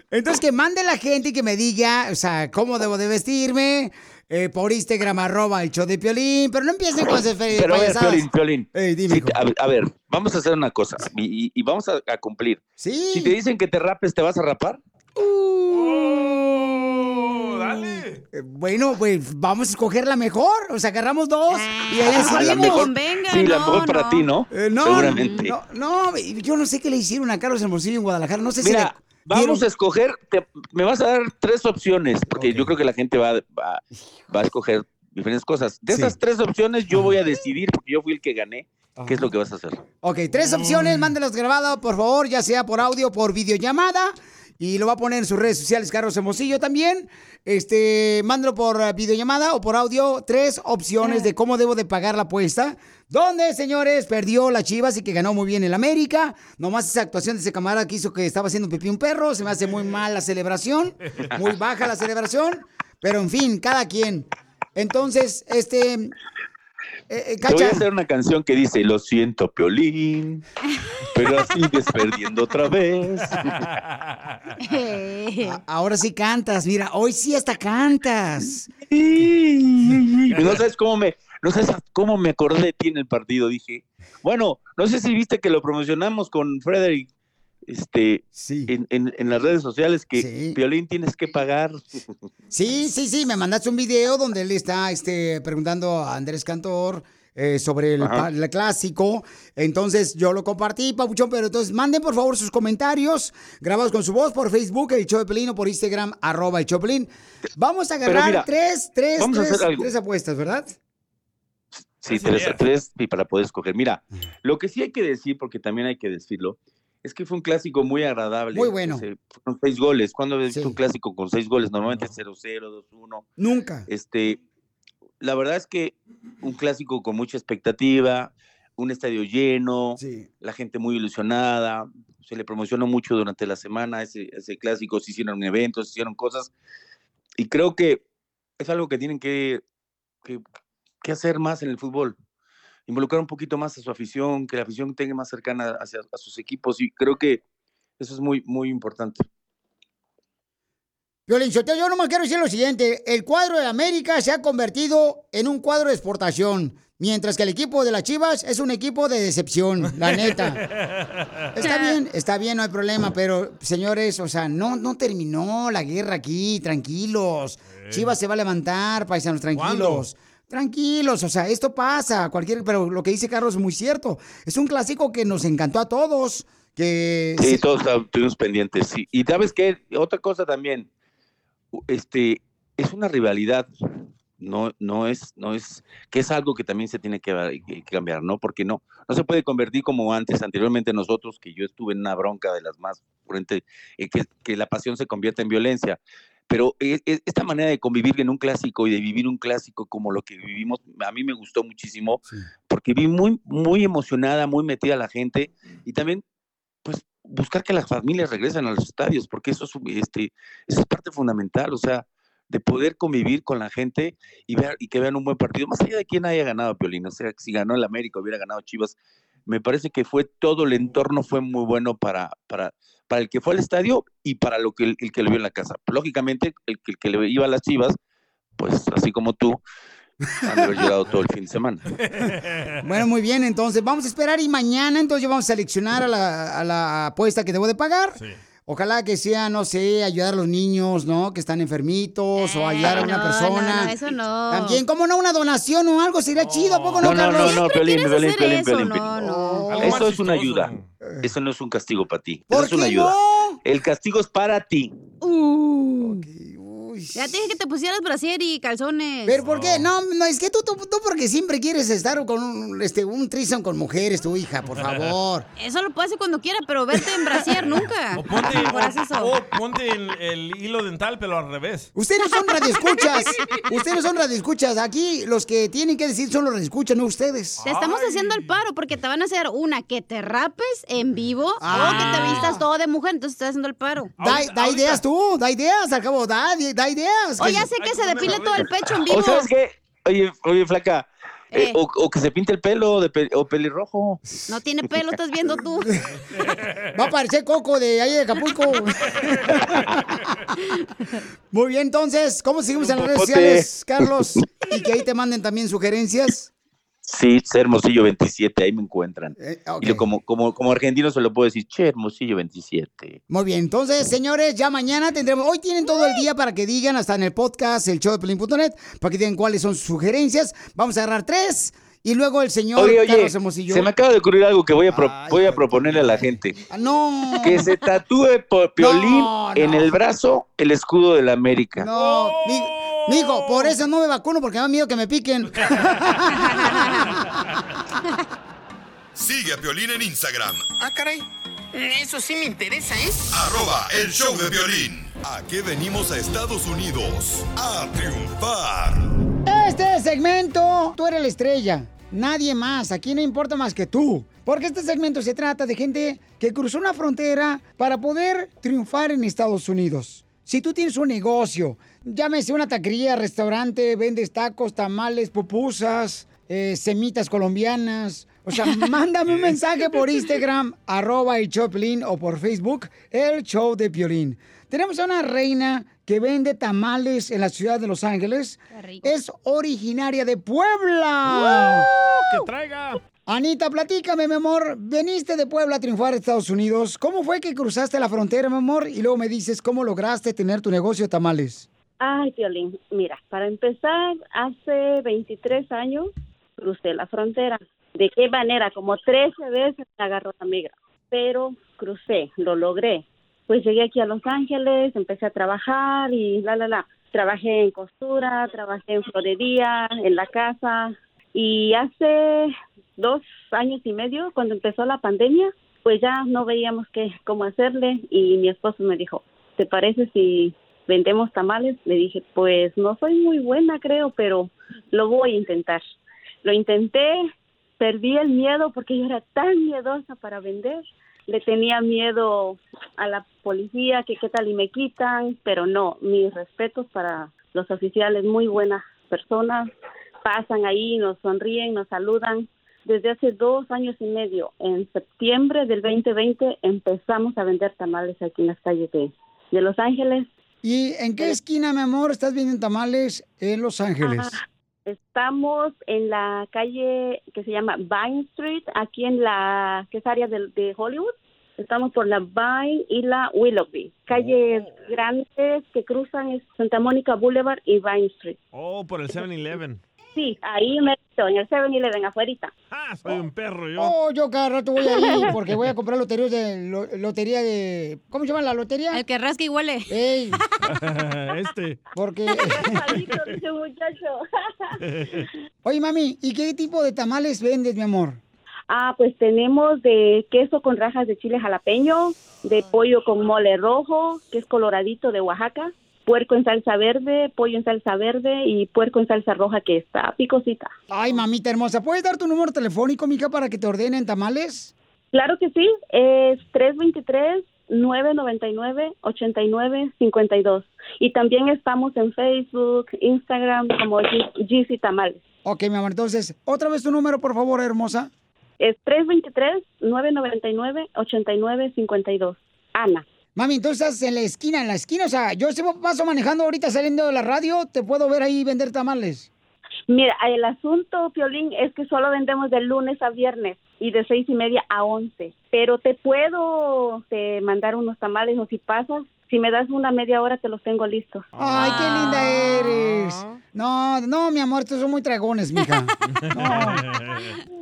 Entonces que mande la gente y que me diga, o sea, cómo debo de vestirme. Eh, por Instagram, arroba el show de Piolín. Pero no empiecen con esas fe- Pero a ver. Piolín, Piolín. Dime, si te- a, ver, a ver, vamos a hacer una cosa y, y- y vamos a, a cumplir. Sí. Si te dicen que te rapes, ¿te vas a rapar? dale. Eh, Bueno, pues vamos a escoger la mejor. O sea, agarramos dos y ahí Ah, la mejor, sí, la mejor para ti, ¿no? Eh, no, Seguramente. No, no, yo no sé qué le hicieron a Carlos Hermosillo en Guadalajara. No sé si Mira, le vamos a escoger, te- me vas a dar tres opciones, porque yo creo que la gente va, va, va a escoger diferentes cosas. De estas tres opciones, yo voy a decidir, porque yo fui el que gané, qué es lo que vas a hacer. Ok, tres opciones, mándelas grabado, por favor, ya sea por audio o por videollamada. Y lo va a poner en sus redes sociales, Carlos Hermosillo también. Este, mándalo por eh, videollamada o por audio. Tres opciones de cómo debo de pagar la apuesta. Donde, señores, perdió la Chivas y que ganó muy bien el América. Nomás esa actuación de ese camarada que hizo que estaba haciendo pipí un perro. Se me hace muy mal la celebración. Muy baja la celebración. Pero en fin, cada quien. Entonces, este. Eh, eh, Te voy a hacer una canción que dice, lo siento, Piolín, pero sigues [LAUGHS] perdiendo otra vez. A- Ahora sí cantas, mira, hoy sí hasta cantas. Y no sabes cómo me, no sabes cómo me acordé de ti en el partido. Dije, bueno, no sé si viste que lo promocionamos con Frederick, este, en, en- en las redes sociales que Piolín tienes que pagar. [LAUGHS] Sí, sí, sí, me mandaste un video donde él está este, preguntando a Andrés Cantor eh, sobre el, clásico. Entonces yo lo compartí, Papuchón, pero entonces manden por favor sus comentarios grabados con su voz por Facebook, el Pelín, o por Instagram, arroba el Pelín. Vamos a agarrar mira, tres, tres, tres, apuestas, ¿verdad? Sí, tres a tres y para poder escoger. Mira, lo que sí hay que decir, porque también hay que decirlo, es que fue un clásico muy agradable. Muy bueno. Se- fueron seis goles. ¿Cuándo habías visto un clásico con seis goles? Normalmente 0-0, 2-1. Nunca. Este, la verdad es que un clásico con mucha expectativa, un estadio lleno, la gente muy ilusionada, se le promocionó mucho durante la semana ese, ese clásico, se hicieron eventos, se hicieron cosas, y creo que es algo que tienen que, que, que hacer más en el fútbol, involucrar un poquito más a su afición, que la afición tenga más cercana hacia a sus equipos, y creo que eso es muy, muy importante. Violín Sotelo, yo nomás quiero decir lo siguiente. El cuadro de América se ha convertido en un cuadro de exportación, mientras que el equipo de las Chivas es un equipo de decepción, la neta. [LAUGHS] Está bien, está bien, no hay problema, pero señores, o sea, no, no terminó la guerra aquí, tranquilos. Chivas se va a levantar, paisanos, tranquilos. Tranquilos, o sea, esto pasa, cualquier, pero lo que dice Carlos es muy cierto. Es un clásico que nos encantó a todos, que Sí, todos estuvimos pendientes. sí. Y sabes qué, otra cosa también, este, es una rivalidad no, no es, no es, que es algo que también se tiene que, que cambiar, ¿no? Porque no, no se puede convertir como antes, anteriormente nosotros, que yo estuve en una bronca de las más frente, eh, que, que la pasión se convierte en violencia. Pero e- e- esta manera de convivir en un clásico y de vivir un clásico como lo que vivimos, a mí me gustó muchísimo, porque vi muy, muy emocionada, muy metida la gente y también, pues, buscar que las familias regresen a los estadios, porque eso es, este, eso es parte fundamental, o sea, de poder convivir con la gente y, ver, y que vean un buen partido, más allá de quién haya ganado Piolín, o sea, si ganó el América, hubiera ganado Chivas, me parece que fue todo el entorno fue muy bueno para, para, para el que fue al estadio y para lo que el, el que lo vio en la casa. Lógicamente, el, que- el que le iba a las Chivas, pues así como tú, han de haber llorado todo el fin de semana. [LAUGHS] Bueno, muy bien, entonces vamos a esperar y mañana entonces vamos a seleccionar a la, a la apuesta que debo de pagar. Ojalá que sea, no sé, ayudar a los niños, ¿no? Que están enfermitos o ayudar a una no, persona. no, no, eso no. También, ¿cómo no? Una donación o algo sería chido, ¿a poco no, No, no, Carlos? no, no, Piolín, Piolín, Piolín, eso, Piolín, no, no. Más Eso es una ayuda. Eso no es un castigo para ti. ¿Por Eso es una ayuda. no? El castigo es para ti. Uh. Ya te dije que te pusieras brasier y calzones. ¿Pero por qué? No, no, es que tú, tú, tú porque siempre quieres estar con un, este, un threesome con mujeres, tu hija, por favor. [LAUGHS] Eso lo puede hacer cuando quiera, pero verte en brasier [LAUGHS] nunca. Ponte, [LAUGHS] Por eso. o- o ponte el, el hilo dental, pero al revés. Ustedes no son radioescuchas. Ustedes no son radioescuchas. Aquí los que tienen que decir son los radioescuchas, no ustedes. Te estamos haciendo el paro porque te van a hacer una que te rapes en vivo o que te vistas todo de mujer, entonces estás haciendo el paro. Da, da ideas tú, da ideas, al cabo, da, da ideas. O ya sé que se depile todo el pecho en vivo. ¿O sabes qué? Oye, oye, flaca. eh, Eh. o, o que se pinte el pelo de pe- o pelirrojo. No tiene pelo, estás viendo tú. Va a parecer Coco de ahí de Acapulco. Muy bien, entonces, ¿cómo seguimos en las redes sociales, Carlos? Y que ahí te manden también sugerencias. Sí, Hermosillo 27, ahí me encuentran. Eh, Y yo como, como, como argentino se lo puedo decir, Che Hermosillo 27. Muy bien, entonces, señores, ya mañana tendremos, hoy tienen todo el día para que digan, hasta en el podcast, el show de Pelín.net, para que digan cuáles son sus sugerencias. Vamos a agarrar tres y luego el señor Oye, oye, Carlos Hermosillo. se me acaba de ocurrir algo que voy a, pro- voy a proponerle a la gente. Ah, No. Que se tatúe por [LAUGHS] Piolín No, en el brazo el escudo de la América. No, mi, mijo, por eso no me vacuno, porque me da miedo que me piquen. [LAUGHS] Sigue a Piolín en Instagram, Ah, caray. Eso sí me interesa, ¿eh? arroba el show de violín. ¿A qué venimos a Estados Unidos? A triunfar. Este segmento, tú eres la estrella. Nadie más. Aquí no importa más que tú. Porque este segmento se trata de gente que cruzó una frontera para poder triunfar en Estados Unidos. Si tú tienes un negocio, llámese una taquería, restaurante, vendes tacos, tamales, pupusas, eh, semitas colombianas. O sea, [LAUGHS] mándame un mensaje por Instagram, arroba el Choplin, o por Facebook, el show de Piolín. Tenemos a una reina que vende tamales en la ciudad de Los Ángeles. Es originaria de Puebla. ¡Que traiga! Anita, platícame, mi amor. Veniste de Puebla a triunfar a Estados Unidos. ¿Cómo fue que cruzaste la frontera, mi amor? Y luego me dices cómo lograste tener tu negocio de tamales. Ay, Violín, mira, para empezar, hace 23 años crucé la frontera. ¿De qué manera? Como 13 veces me agarró la migra, pero crucé, lo logré. Pues llegué aquí a Los Ángeles, empecé a trabajar y la, la, la. Trabajé en costura, trabajé en florería, en la casa. Y hace dos años y medio, cuando empezó la pandemia, pues ya no veíamos qué, cómo hacerle y mi esposo me dijo, ¿te parece si vendemos tamales? Le dije, pues no soy muy buena, creo, pero lo voy a intentar. Lo intenté, perdí el miedo porque yo era tan miedosa para vender. Le tenía miedo a la policía, que qué tal y me quitan, pero no, mis respetos para los oficiales, muy buenas personas, pasan ahí, nos sonríen, nos saludan. Desde hace dos años y medio, en septiembre del 2020, empezamos a vender tamales aquí en las calles de, de Los Ángeles. ¿Y en qué esquina, mi amor, estás vendiendo tamales en Los Ángeles? Estamos en la calle que se llama Vine Street, aquí en la que es área de, de Hollywood. Estamos por la Vine y la Willoughby. Calles grandes que cruzan Santa Mónica Boulevard y Vine Street. Oh, por el 7-Eleven. sí, ahí me en el 7-Eleven afuera. Ah, soy un perro yo. Oh, yo cada rato voy ahí [LAUGHS] porque voy a comprar loterías de lo- lotería de ¿cómo se llama la lotería? El que rasca y huele. Ey, [LAUGHS] este. porque. [LAUGHS] Oye, mami, ¿y qué tipo de tamales vendes, mi amor? Ah, pues tenemos de queso con rajas de chile jalapeño, de pollo con mole rojo, que es coloradito de Oaxaca, puerco en salsa verde, pollo en salsa verde y puerco en salsa roja que está picosita. Ay, mamita hermosa, ¿puedes dar tu número telefónico, mija, para que te ordenen tamales? Claro que sí, es 323-999-8952. Y también estamos en Facebook, Instagram como GC Tamales. Ok, mi amor, entonces, otra vez tu número, por favor, hermosa. Es 323-999-8952. Ana. Mami, entonces estás en la esquina, en la esquina, o sea, yo se paso manejando ahorita saliendo de la radio, te puedo ver ahí vender tamales. Mira, el asunto, Piolín, es que solo vendemos de lunes a viernes y de seis y media a once. Pero te puedo te mandar unos tamales o si pasas, si me das una media hora te los tengo listos. Ay, qué linda eres. No, no, mi amor, estos son muy dragones, mija. [LAUGHS] No.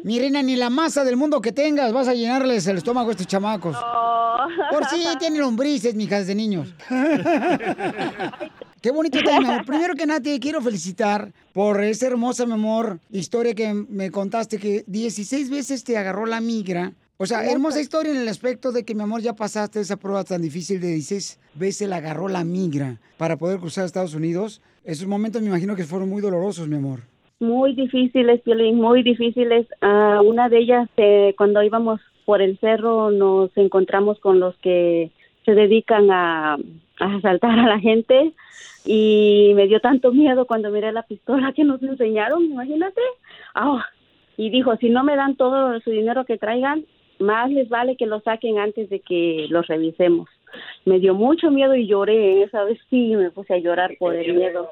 Mi reina, ni la masa del mundo que tengas vas a llenarles el estómago a estos chamacos. Por sí, [LAUGHS] tienen lombrices, mija, desde niños. [LAUGHS] Qué bonito tema. mi amor. Primero que nada, te quiero felicitar por esa hermosa, mi amor, historia que me contaste que 16 veces te agarró la migra. O sea, hermosa historia en el aspecto de que, mi amor, ya pasaste esa prueba tan difícil de 16 veces la agarró la migra para poder cruzar Estados Unidos. Esos momentos me imagino que fueron muy dolorosos, mi amor. Muy difíciles, Piolín, muy difíciles. Ah, una de ellas, eh, cuando íbamos por el cerro, nos encontramos con los que se dedican a, a asaltar a la gente y me dio tanto miedo cuando miré la pistola que nos enseñaron, imagínate. Ah, y dijo, si no me dan todo su dinero que traigan, más les vale que lo saquen antes de que los revisemos. Me dio mucho miedo y lloré, esa vez sí me puse a llorar por el miedo.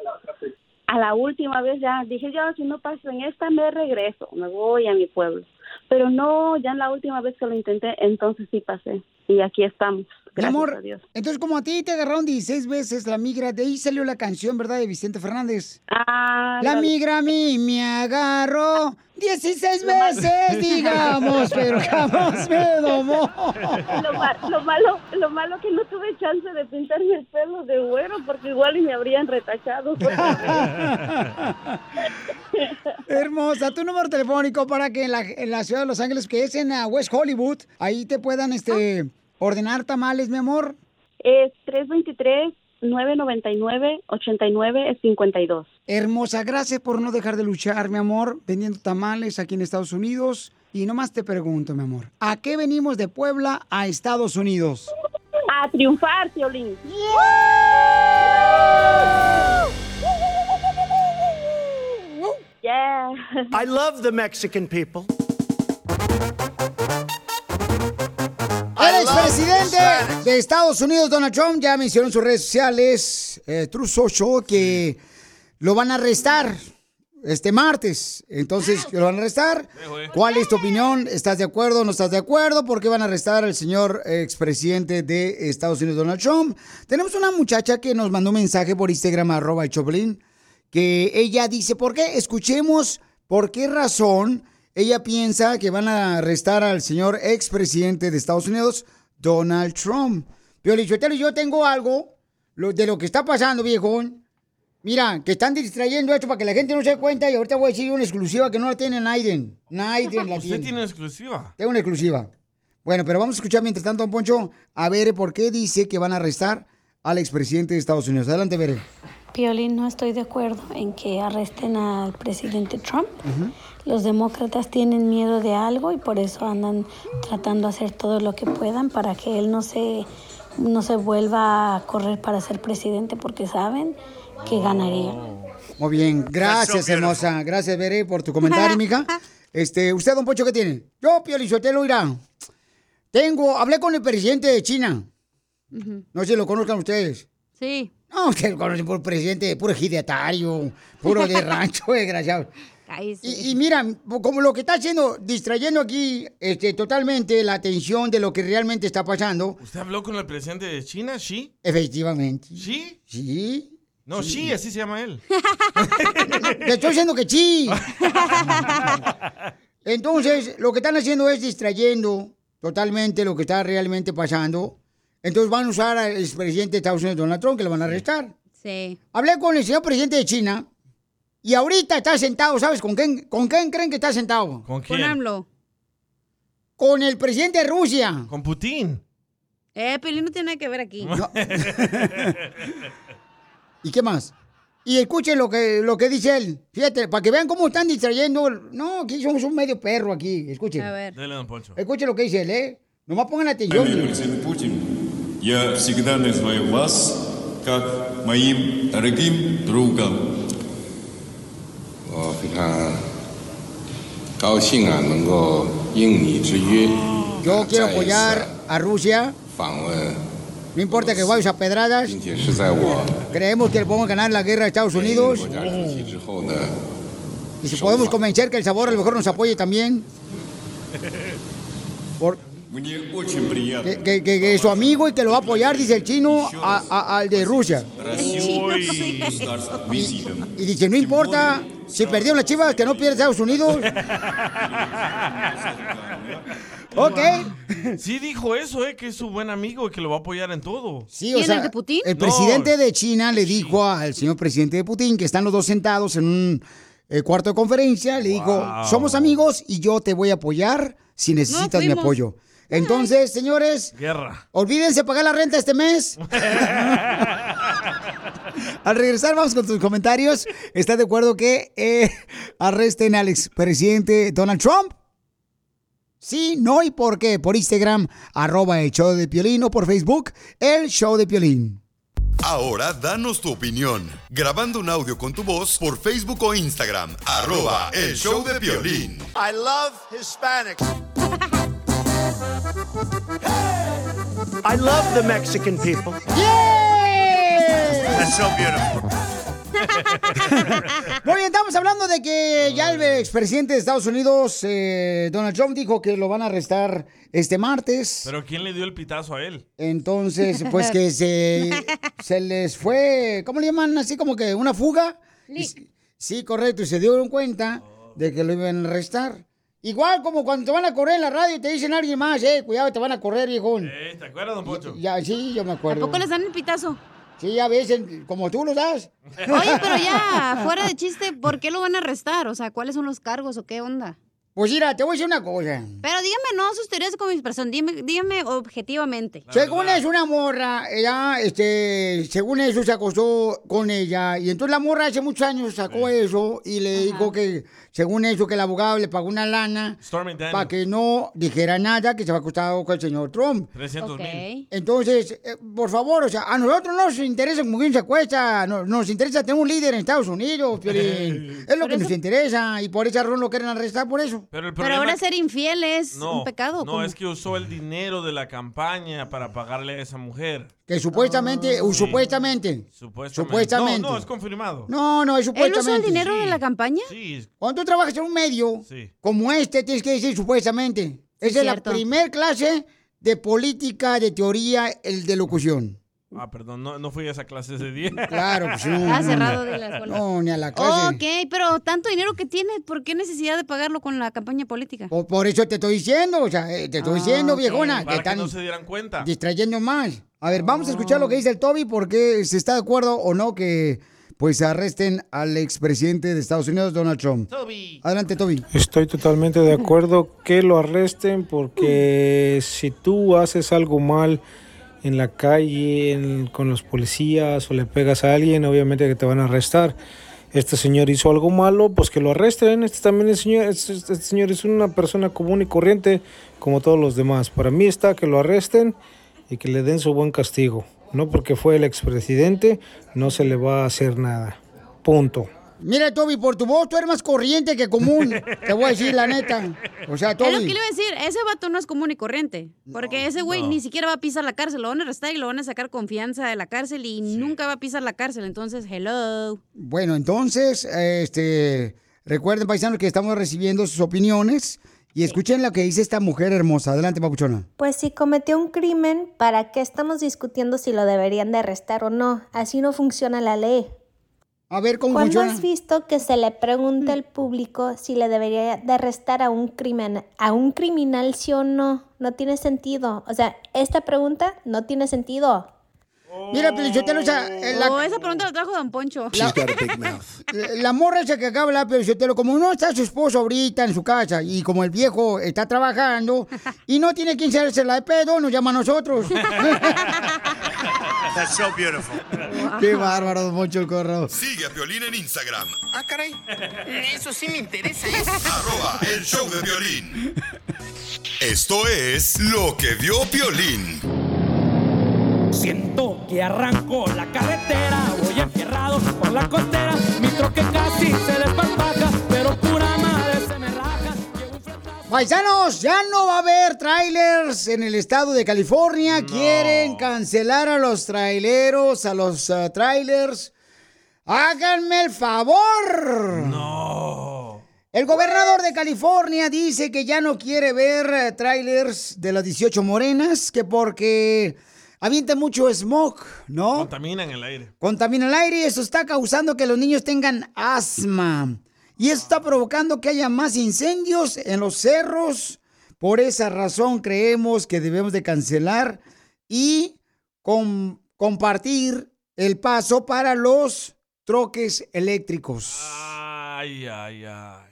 A la última vez ya dije, yo si no paso en esta me regreso, me voy a mi pueblo. Pero no, ya en la última vez que lo intenté, entonces sí pasé. Y aquí estamos. Gracias amor, a Dios. entonces como a ti te agarraron 16 veces la migra, de ahí salió la canción, ¿verdad? De Vicente Fernández. Ah, La la- migra a mí me agarró 16 veces, digamos, pero jamás me domó. Lo, ma- lo malo, lo malo que no tuve chance de pintarme el pelo de güero porque igual y me habrían retachado. [LAUGHS] Hermosa, tu número telefónico para que en la, en la ciudad de Los Ángeles, que es en ah, West Hollywood, ahí te puedan este ordenar tamales, mi amor. Es 323-999-8952. Hermosa, gracias por no dejar de luchar, mi amor, vendiendo tamales aquí en Estados Unidos. Y nomás te pregunto, mi amor, ¿a qué venimos de Puebla a Estados Unidos? A triunfar, Piolín. Yeah. I love the Mexican people. Expresidente de Estados Unidos, Donald Trump, ya mencionó en sus redes sociales, eh, True Social, que lo van a arrestar este martes. Entonces, lo van a arrestar. ¿Cuál es tu opinión? ¿Estás de acuerdo o no estás de acuerdo? ¿Por qué van a arrestar al señor expresidente de Estados Unidos, Donald Trump? Tenemos una muchacha que nos mandó un mensaje por Instagram, arroba el Choplin, que ella dice, ¿por qué? Escuchemos por qué razón ella piensa que van a arrestar al señor expresidente de Estados Unidos, Donald Trump. Piolichotelo, yo tengo algo lo- de lo que está pasando, viejón. Mira, que están distrayendo esto para que la gente no se dé cuenta y ahorita voy a decir una exclusiva que no la tiene Naiden. Naiden la Usted tiene. tiene exclusiva. Tengo una exclusiva. Bueno, pero vamos a escuchar mientras tanto, don Poncho, a ver por qué dice que van a arrestar al expresidente de Estados Unidos. Adelante, Bere. Piolín, no estoy de acuerdo en que arresten al presidente Trump. Los demócratas tienen miedo de algo y por eso andan tratando de hacer todo lo que puedan para que él no se, no se vuelva a correr para ser presidente porque saben que ganaría. Muy bien, gracias, hermosa. Gracias, Bere, por tu comentario, mija. [LAUGHS] Este, ¿usted, don Poncho, qué tiene? Yo, Piolichotelo, irá. Tengo, hablé con el presidente de China. No sé si lo conozcan ustedes. Sí. No, ustedes lo conocen por presidente, puro ejidatario, puro de [LAUGHS] rancho, desgraciado. Y, y mira, como lo que está haciendo, distrayendo aquí este, totalmente la atención de lo que realmente está pasando, ¿Usted habló con el presidente de China? ¿Sí? efectivamente. ¿Sí? Sí. No, Xi, así se llama él. [LAUGHS] Le estoy diciendo que sí. [LAUGHS] Entonces, lo que están haciendo es distrayendo totalmente lo que está realmente pasando. Entonces van a usar al expresidente de Estados Unidos, Donald Trump, que lo van a arrestar. Sí. Hablé con el señor presidente de China y ahorita está sentado, ¿sabes con quién, con quién creen que está sentado? ¿Con Con AMLO. Con el presidente de Rusia. Con Putin. Eh, Pelín no tiene nada que ver aquí. [LAUGHS] ¿Y qué más? Y escuchen lo que, lo que dice él. Fíjate, para que vean cómo están distrayendo. No, aquí somos un medio perro aquí. Escuchen. A ver. Dale, don Poncho. Escuchen lo que dice él, ¿eh? Nomás pongan atención. Президент Путин, я всегда называю вас как моим дорогим другом. 我非常高兴啊，能够应你之约。Yo quiero apoyar a Rusia. 访问。No importa que vayas a pedradas. Creemos que podemos ganar la guerra de Estados Unidos. 国家主席之后呢，Y si podemos convencer que El Sabor a lo mejor nos apoye también. [LAUGHS] Que, que, es su amigo y que lo va a apoyar, dice el chino, al de Rusia. Y, dice, no importa, si perdieron las chivas, que no pierde Estados Unidos. [LAUGHS] ok. Sí dijo eso, eh, que es su buen amigo y que lo va a apoyar en todo. Sí, el, de Putin? el presidente de China le dijo al señor presidente de Putin que están los dos sentados en un eh, cuarto de conferencia, le dijo, somos amigos y yo te voy a apoyar si necesitas mi apoyo. Entonces, señores, Guerra. olvídense pagar la renta este mes. [LAUGHS] Al regresar, vamos con tus comentarios. ¿Estás de acuerdo que eh, arresten al expresidente Donald Trump? Sí, no y por qué. Por Instagram, arroba el show de Piolín o por Facebook, el show de Piolín. Ahora danos tu opinión, grabando un audio con tu voz por Facebook o Instagram, arroba el show de violín. I love Hispanics. [LAUGHS] I love the Mexican people. That's so beautiful. [LAUGHS] Muy bien, estamos hablando de que ya el expresidente de Estados Unidos, eh, Donald Trump, dijo que lo van a arrestar este martes. Pero ¿quién le dio el pitazo a él? Entonces, pues que se, [LAUGHS] se les fue, ¿cómo le llaman? Así como que una fuga. Y- Sí, correcto, y se dieron cuenta de que lo iban a arrestar. Igual como cuando te van a correr en la radio y te dicen a alguien más, eh, cuidado, te van a correr, viejón. Eh, ¿Te acuerdas, don Poncho? Ya, sí, yo me ¿A acuerdo. poco les dan el pitazo? Sí, a veces, como tú lo das. Oye, pero ya, fuera de chiste, ¿por qué lo van a arrestar? O sea, ¿cuáles son los cargos o qué onda? Pues mira, te voy a decir una cosa. Pero dígame no sus teorías con mis personas, dígame, dígame objetivamente. Según es una morra, ella, este, según eso se acostó con ella. Y entonces la morra hace muchos años sacó eso y le dijo que, según eso, que el abogado le pagó una lana para que no dijera nada que se había acostado con el señor Trump. 300 mil. Entonces, eh, por favor, o sea, a nosotros no nos interesa con quién se acuesta, no- nos interesa tener un líder en Estados Unidos, Piolín. [LAUGHS] Es lo que nos interesa y por esa razón lo quieren arrestar por eso. Pero el Pero problema ahora ser infiel es no, un pecado. No, ¿cómo? es que usó el dinero de la campaña para pagarle a esa mujer. Que supuestamente, Ah. supuestamente. Supuestamente. Supuestamente. No, no, es confirmado. No, no, es ¿Él supuestamente. usó el dinero de la campaña? Sí. Cuando tú trabajas en un medio Sí. como este, tienes que decir supuestamente. Esa es la cierto. primer clase de política, de teoría, el de locución. Ah, perdón, no, no fui a esa clase ese día. [LAUGHS] Claro, pues no. Ah, no, cerrado de la escuela. No, ni a la clase. Ok, pero tanto dinero que tiene, ¿por qué necesidad de pagarlo con la campaña política? Por, por eso te estoy diciendo, o sea, eh, te estoy Ah, diciendo, viejona, que Para que están no se dieran cuenta. distrayendo más. A ver, vamos a escuchar lo que dice el Toby, porque si está de acuerdo o no que pues arresten al expresidente de Estados Unidos, Donald Trump. Toby. Adelante, Toby. Estoy totalmente de acuerdo que lo arresten porque si tú haces algo mal en la calle con los policías o le pegas a alguien, obviamente que te van a arrestar. Este señor hizo algo malo, pues que lo arresten. Este también es señor, este, este señor es una persona común y corriente como todos los demás. Para mí está que lo arresten y que le den su buen castigo. No porque fue el expresidente, no se le va a hacer nada. Punto. Mira, Toby, por tu voz tú eres más corriente que común. [LAUGHS] Te voy a decir la neta. O sea, Es lo que Toby. le iba a decir, ese vato no es común y corriente. Porque ese güey no. ni siquiera va a pisar la cárcel, lo van a arrestar y lo van a sacar confianza de la cárcel y nunca va a pisar la cárcel. Entonces, hello. Bueno, entonces, este, recuerden, paisanos, que estamos recibiendo sus opiniones Y escuchen lo que dice esta mujer hermosa. Adelante, papuchona. Pues si cometió un crimen, ¿para qué estamos discutiendo si lo deberían de arrestar o no? Así no funciona la ley. A ver, ¿cómo ¿Cuándo funciona? has visto que se le pregunta al público si le debería de arrestar a un crimen, a un criminal sí o no? No tiene sentido. O sea, esta pregunta no tiene sentido. Mira, Pelichotelo, o sea, la, Oh, esa pregunta la trajo Don Poncho. [LAUGHS] la, la morra esa que acaba de hablar, Pelichotelo, como no está su esposo ahorita en su casa y como el viejo está trabajando y no tiene quien hacerse la de pedo, nos llama a nosotros. [LAUGHS] That's so beautiful. [LAUGHS] Qué bárbaro, Don Poncho el corro. Sigue a Piolín en Instagram, Ah, caray. Eso sí me interesa, ¿eh? arroba el show de violín. Esto es lo que vio Piolín. Siento que arranco la carretera, voy enfierrado por la costera, mi troque casi se desparpaja, Paisanos, ya no va a haber trailers en el estado de California. Quieren cancelar a los traileros, a los ah, trailers. Háganme el favor. No. El gobernador de California dice que ya no quiere ver eh, trailers de las 18 morenas, que porque avienta mucho smog, ¿no? Contaminan el aire. Contamina el aire y eso está causando que los niños tengan asma. Y eso está provocando que haya más incendios en los cerros. Por esa razón creemos que debemos de cancelar y com- compartir el paso para los troques eléctricos. Ay, ay, ay.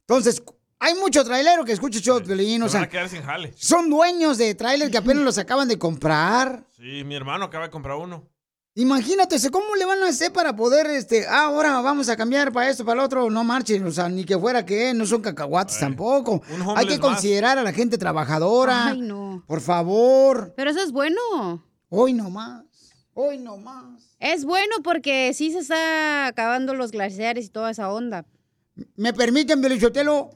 Entonces, hay mucho trailero que escucha show, Piolín, o Se van a sea, quedar sin jale. son dueños de trailers que apenas los acaban de comprar. Sí, mi hermano acaba de comprar uno. Imagínate, ¿cómo le van a hacer para poder, este, ah, ahora vamos a cambiar para esto, para el otro? No marchen, o sea, ni que fuera que no son cacahuates tampoco. Hay que más. considerar a la gente trabajadora. Ay, no. Por favor. Pero eso es bueno. Hoy no más. Hoy no más. Es bueno porque sí se está acabando los glaciares y toda esa onda. ¿Me permiten, Belichotelo?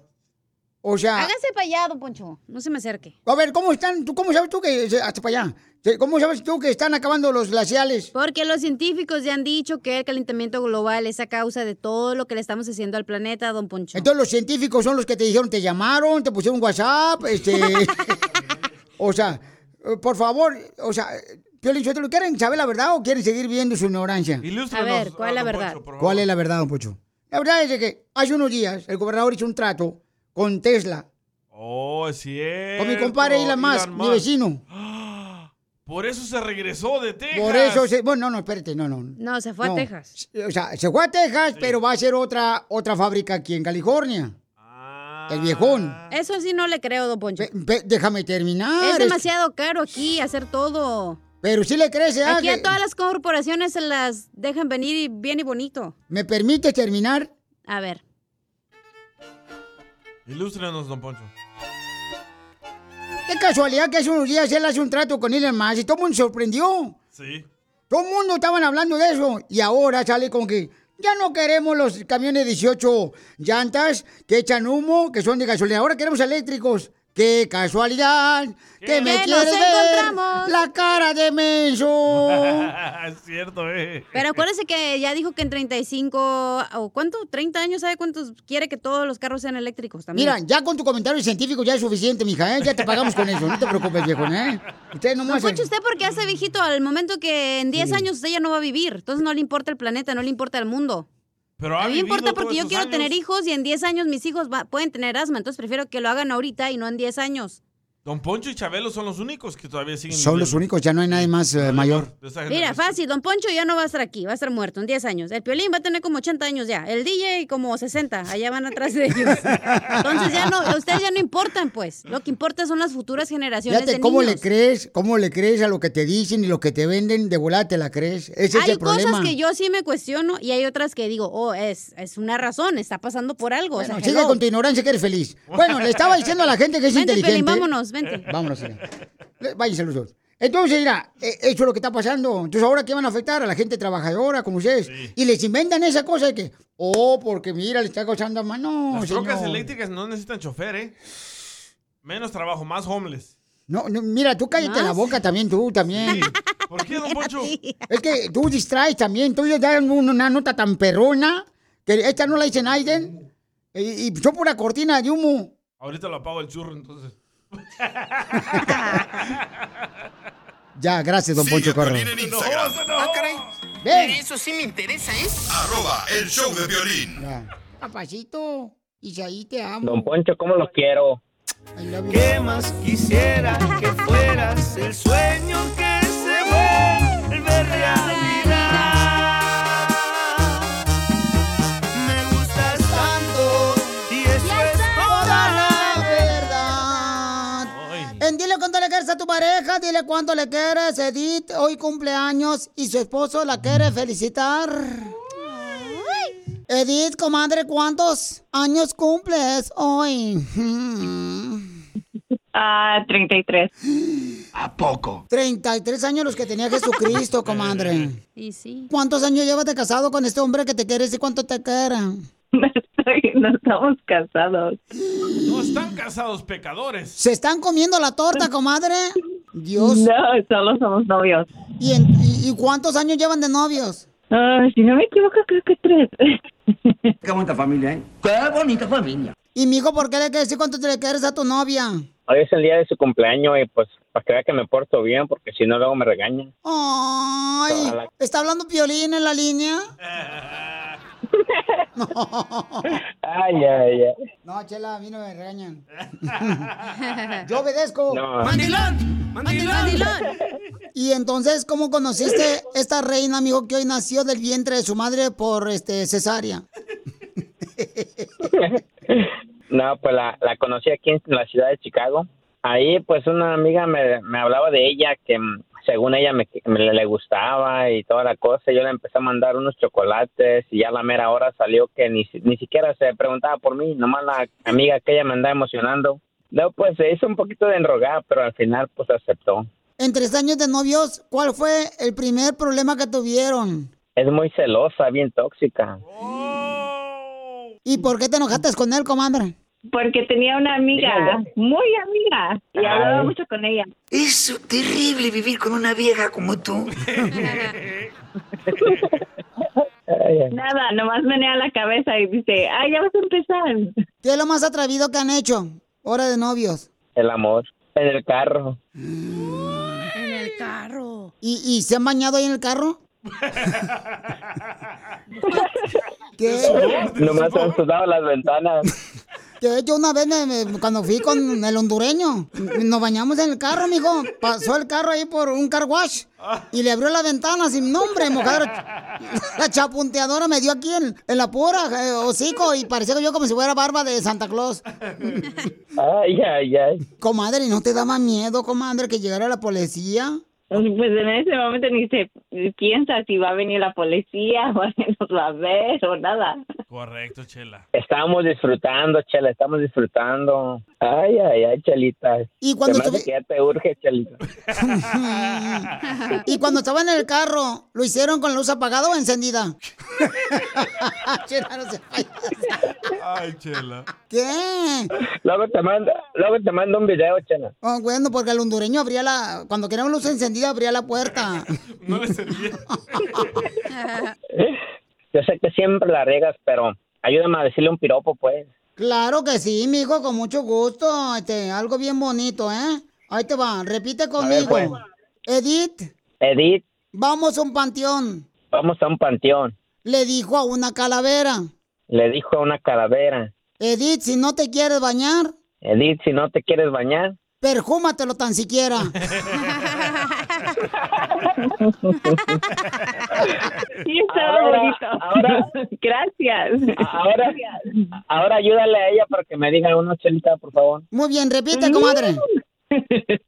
O sea... Hágase para allá, don Poncho. No se me acerque. A ver, ¿cómo están? ¿Tú cómo sabes tú que hasta para allá? ¿Cómo sabes tú que están acabando los glaciales? Porque los científicos ya han dicho que el calentamiento global es a causa de todo lo que le estamos haciendo al planeta, don Poncho. Entonces los científicos son los que te dijeron, te llamaron, te pusieron WhatsApp, este... [LAUGHS] o sea, por favor, o sea, Piolín, ¿lo quieren saber la verdad o quieren seguir viendo su ignorancia? A ver, ¿cuál es la verdad? ¿Cuál es la verdad, don Pocho? La verdad es de que hace unos días el gobernador hizo un trato con Tesla, Oh, es cierto. con mi compadre Elon Musk, mi vecino. [GASPS] Por eso se regresó de Texas. Por eso, se, bueno, no, no, espérate, no, no. No, se fue No. a Texas. O sea, se fue a Texas, pero va a hacer otra, otra fábrica aquí en California. El viejón. Eso sí no le creo, don Poncho. déjame terminar. Es es- demasiado caro aquí hacer todo. Pero sí le crees, ¿eh? Aquí Que- a todas las corporaciones se las dejan venir y bien y bonito. ¿Me permite terminar? A ver. Ilústrenos, don Poncho. Qué casualidad que hace unos días él hace un trato con Elon Musk y todo el mundo se sorprendió. Sí. Todo el mundo estaban hablando de eso. Y ahora sale con que ya no queremos los camiones 18 llantas que echan humo, que son de gasolina. Ahora queremos eléctricos. ¡Qué casualidad! ¡Que me nos ver encontramos. la cara de menso! [LAUGHS] es cierto, eh. Pero acuérdese que ya dijo que en 35 o cuánto, 30 años, ¿sabe cuántos quiere que todos los carros sean eléctricos también? Mira, ya con tu comentario científico ya es suficiente, mija, ¿eh? Ya te pagamos con eso. No te preocupes, viejo, ¿eh? Usted No. Poncho, usted porque hace viejito al momento que en 10 Sí. años usted ya no va a vivir. Entonces no le importa el planeta, no le importa el mundo. Pero A mí me importa porque yo quiero años. tener hijos y en 10 años mis hijos va- pueden tener asma. Entonces prefiero que lo hagan ahorita y no en 10 años. Don Poncho y Chabelo son los únicos que todavía siguen Son los únicos, ya no hay nadie más eh, mayor. Mira, fácil, Don Poncho ya no va a estar aquí, va a estar muerto en 10 años. El Piolín va a tener como 80 años ya. El DJ como 60, allá van atrás de ellos. Entonces ya no, a ustedes ya no importan, pues. Lo que importa son las futuras generaciones Fíjate de cómo niños. le crees, cómo le crees a lo que te dicen y lo que te venden, de volada te la crees. Ese es hay el problema. cosas que yo sí me cuestiono y hay otras que digo, oh, es, es una razón, está pasando por algo. o sea, Sigue hello. con tu ignorancia que eres feliz. Bueno, le estaba diciendo a la gente que es Vente, inteligente. Piolín, vámonos, vente. [LAUGHS] Vámonos, señor. Le- Váyanse los dos. Entonces, mira, eh, eso es lo que está pasando. Entonces, ¿ahora qué van a afectar? A la gente trabajadora, como ustedes. Y les inventan esa cosa de que, oh, porque mira, le está causando a mano. Las trocas señor. eléctricas no necesitan chofer, ¿eh? Menos trabajo, más homeless. No, no, mira, tú cállate ¿Más? la boca también, tú también. ¿Por qué, don Poncho? [LAUGHS] Es que tú distraes también, tú le das una, una nota tan perrona que esta no la dice Aiden y, y son pura cortina de humo. Ahorita lo apago el churro, entonces. [LAUGHS] Ya, gracias, don Poncho Corro. Ah, caray. Eso sí me interesa, ¿eh? Arroba el show de violín. Papacito, Isaí, te amo. Don Poncho, ¿cómo los quiero? ¿Qué más quisiera que fueras el sueño que se vuelve realidad? A tu pareja, dile cuánto le quieres. Edith hoy cumpleaños y su esposo la quiere felicitar. Edith, comadre, ¿cuántos años cumples hoy? Ah, 33. ¿A poco? 33 años los que tenía Jesucristo, [LAUGHS] comadre. Y sí. ¿Cuántos años llevas de casado con este hombre que te quiere y cuánto te quiere? [LAUGHS] [LAUGHS] No estamos casados. No están casados pecadores. ¿Se están comiendo la torta, comadre? Dios. No, solo somos novios. ¿Y, en- y- y cuántos años llevan de novios? Ah, si no me equivoco, creo que tres. [LAUGHS] Qué bonita familia, ¿eh? Qué bonita familia. Y mijo, ¿por qué le quieres decir cuánto te le quieres a tu novia? Hoy es el día de su cumpleaños y pues para que vea que me porto bien, porque si no luego me regañan. Ay. ¿está hablando Piolín en la línea? [LAUGHS] Ay, ay, ay. No, Chela, a mí no me regañan. [LAUGHS] Yo obedezco. No. ¡Mandilón! ¡Mandilón! Y entonces, ¿cómo conociste esta reina, amigo, que hoy nació del vientre de su madre por este cesárea? [LAUGHS] No, pues la, la conocí aquí en la ciudad de Chicago. Ahí, pues una amiga me, me hablaba de ella que según ella me, me le gustaba y toda la cosa. Yo le empecé a mandar unos chocolates y ya a la mera hora salió que ni, ni siquiera se preguntaba por mí, nomás la amiga que ella me andaba emocionando. Luego, pues se hizo un poquito de enrogar, pero al final, pues aceptó. En tres años de novios, ¿cuál fue el primer problema que tuvieron? Es muy celosa, bien tóxica. ¿Y por qué te enojaste con él, comadre? Porque tenía una amiga, Dígale. muy amiga, y Ay. hablaba mucho con ella. Es terrible vivir con una vieja como tú. [LAUGHS] Nada, nomás menea la cabeza y dice, ay, ya vas a empezar. ¿Qué es lo más atrevido que han hecho? Hora de novios. El amor. En el carro. En el carro. ¿Y, y se han bañado ahí en el carro? [LAUGHS] ¿Qué? Nomás han sudado las ventanas. Que yo una vez me- cuando fui con el hondureño, nos bañamos en el carro, mijo. Pasó el carro ahí por un car wash y le abrió la ventana sin nombre, mojada. La chapunteadora me dio aquí en, en la pura eh, hocico y parecía que yo como si fuera barba de Santa Claus. Ay, ay, ay. Comadre, ¿y no te daba miedo, comadre, que llegara la policía? Pues en ese momento ni se piensa si va a venir la policía o alguien nos [LAUGHS] va a ver o nada. Correcto, Chela. Estamos disfrutando, Chela, estamos disfrutando. Ay, ay, ay, Chelita. Y cuando que ya te urge, Chelita. [LAUGHS] Y cuando estaba en el carro, ¿lo hicieron con la luz apagada o encendida? [LAUGHS] Chela, no se. Ay, Chela. ¿Qué? Luego te mando, luego te mando un video, Chela. Oh, bueno, porque el hondureño abría la... Cuando queríamos luz encendida, abría la puerta. [LAUGHS] No le servía. [LAUGHS] Yo sé que siempre la riegas, pero ayúdame a decirle un piropo, pues. Claro que sí, mijo, con mucho gusto. Este, algo bien bonito, ¿eh? Ahí te va, repite conmigo. pues. Edith, Edith, vamos a un panteón. vamos a un panteón. Le dijo a una calavera. Le dijo a una calavera. Edith, si no te quieres bañar, Edith, si no te quieres bañar, perjúmatelo tan siquiera. [LAUGHS] [LAUGHS] Sí, estaba Ahora- bonito. ahora- Gracias. ahora, ahora ayúdale a ella para que me diga una Chelita, por favor. Muy bien, repite, comadre. [LAUGHS]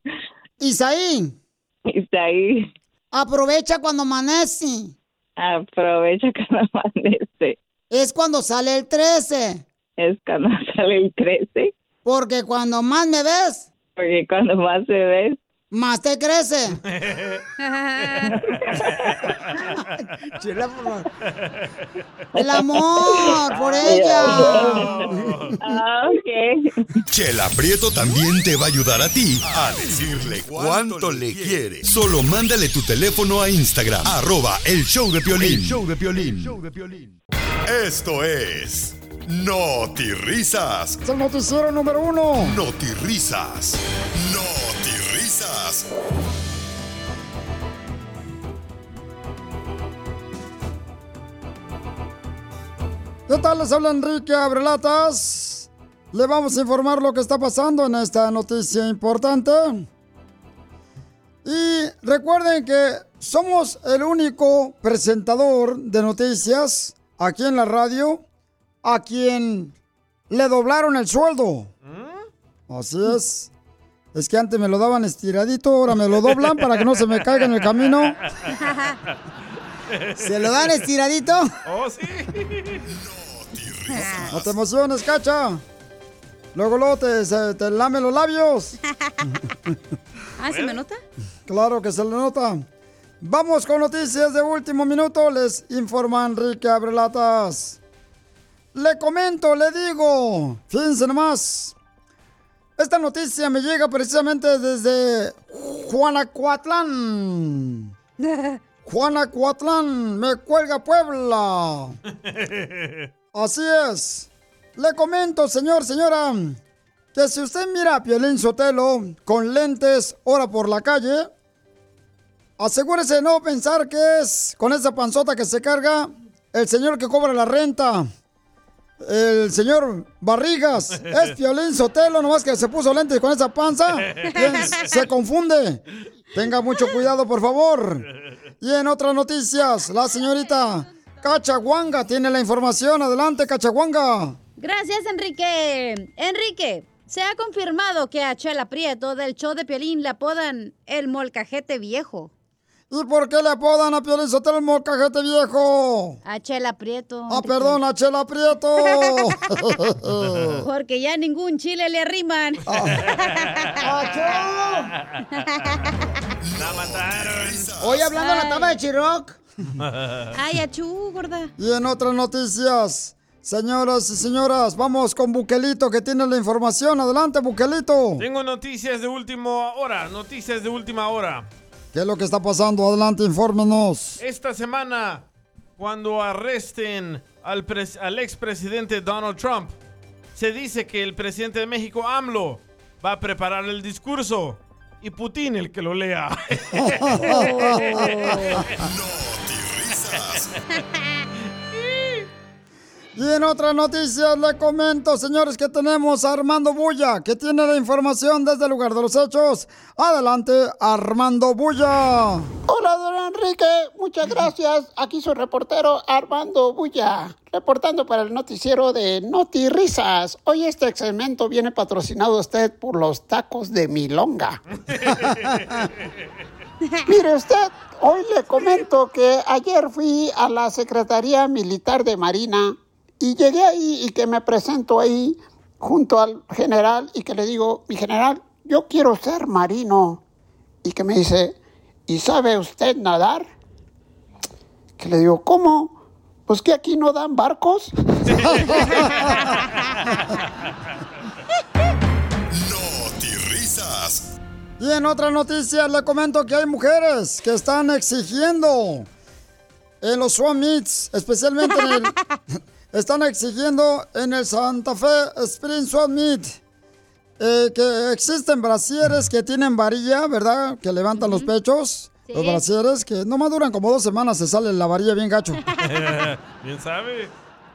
Isaí. Isaí. Aprovecha cuando amanece. Aprovecha cuando amanece. Es cuando sale el 13. Es cuando [LAUGHS] sale el 13. Porque cuando más me ves, Porque cuando más se ve, más te crece. [LAUGHS] Chela, por favor. El amor por ella. Ah, ok. Chela Prieto también te va a ayudar a ti a decirle cuánto le quiere. Solo mándale tu teléfono a Instagram, arroba el show de Piolín. El show de Piolín. Esto es No risas. Es el noticiero número uno. No risas. ¿Qué tal? Les habla Enrique Abrelatas. Le vamos a informar lo que está pasando en esta noticia importante. Y recuerden que somos el único presentador de noticias aquí en la radio a quien le doblaron el sueldo. Así es. Es que antes me lo daban estiradito, ahora me lo doblan para que no se me caiga en el camino. ¿Se lo dan estiradito? Oh, sí. No te emociones, cacha. Luego, luego te, se- te lame los labios. Ah, ¿se me nota? Claro que se le nota. Vamos con noticias de último minuto. Les informa Enrique Abrelatas. Le comento, le digo. Fíjense nomás. Esta noticia me llega precisamente desde Juanacuatlán. [LAUGHS] Juanacuatlán, me cuelga Puebla. [LAUGHS] Así es. Le comento, señor, señora, que si usted mira a Piolín Sotelo con lentes ahora por la calle, asegúrese de no pensar que es con esa panzota que se carga el señor que cobra la renta. El señor Barrigas [LAUGHS] es Piolín Sotelo, nomás que se puso lentes con esa panza. ¿Quién se [LAUGHS] confunde? Tenga mucho cuidado, por favor. Y en otras noticias, la señorita Cachaguanga tiene la información. Adelante, Cachaguanga. Gracias, Enrique. Enrique, se ha confirmado que a Chela Prieto del show de Piolín le apodan el molcajete viejo. ¿Y por qué le apodan a Piolín Sotelo el molcajete viejo? A Chela Prieto. Ah, perdón, a Chela Prieto. [LAUGHS] [LAUGHS] Porque ya ningún chile le arriman. [LAUGHS] La mataron. Hoy hablando de la taba de Chiroc. Ay, achú, gorda. Y en otras noticias, señoras y señoras, vamos con Buquelito que tiene la información. Adelante, Buquelito. Tengo noticias de última hora, noticias de última hora. ¿Qué es lo que está pasando? Adelante, infórmenos. Esta semana, cuando arresten al, al expresidente Donald Trump, se dice que el presidente de México, AMLO, va a preparar el discurso y Putin el que lo lea. [LAUGHS] [LAUGHS] [LAUGHS] Y en otras noticias le comento, señores, que tenemos a Armando Bulla, que tiene la información desde el lugar de los hechos. Adelante, Armando Bulla. Hola, don Enrique. Muchas gracias. Aquí su reportero Armando Bulla, reportando para el noticiero de Noti Risas. Hoy este segmento viene patrocinado a usted por los tacos de Milonga. [LAUGHS] Mire usted, hoy le comento que ayer fui a la Secretaría Militar de Marina y llegué ahí y que me presento ahí junto al general y que le digo, mi general, yo quiero ser marino. Y que me dice, ¿y sabe usted nadar? Que le digo, ¿cómo? Pues que aquí no dan barcos. risas. Y en otras noticias le comento que hay mujeres que están exigiendo en los swap meets, especialmente en el, [LAUGHS] están exigiendo en el Santa Fe Spring Swap Meet eh, que existen brasieres que tienen varilla, ¿verdad? Que levantan los pechos. Los brasieres que no duran como dos semanas, se sale la varilla bien gacho. [LAUGHS] Bien sabe.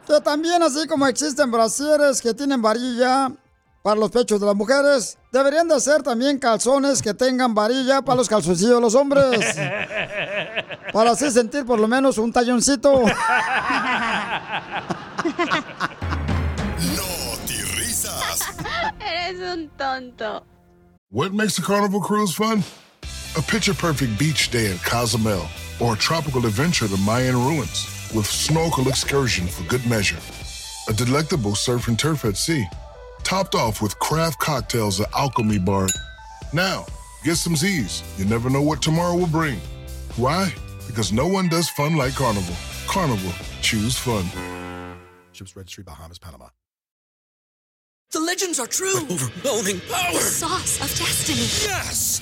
Que también así como existen brasieres que tienen varilla para los pechos de las mujeres, deberían de ser también calzones que tengan varilla para los calzoncillos de los hombres. [LAUGHS] Para así sentir por lo menos un talloncito. [LAUGHS] risas. Eres un tonto. What makes a carnival cruise fun? A picture perfect beach day in Cozumel or a tropical adventure to Mayan ruins with snorkel excursion for good measure. A delectable surf and turf at sea, topped off with craft cocktails at Alchemy Bar. Now, get some Z's. You never know what tomorrow will bring. Why? Because no one does fun like Carnival. Carnival, choose fun. Ships Registry, Bahamas, Panama. The legends are true. overwhelming power! The sauce of destiny. Yes!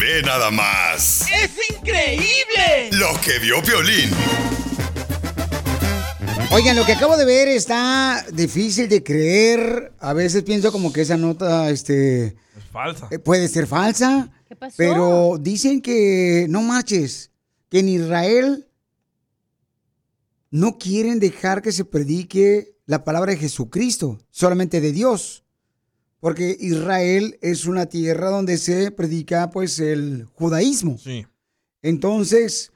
Ve nada más ¡Es increíble! lo que vio Piolín. Oigan, lo que acabo de ver está difícil de creer. A veces pienso como que esa nota, este... Es falsa. eh, puede ser falsa. ¿Qué pasó? Pero dicen que, no marches, que en Israel no quieren dejar que se predique la palabra de Jesucristo, solamente de Dios. Porque Israel es una tierra donde se predica pues el judaísmo. Sí. Entonces,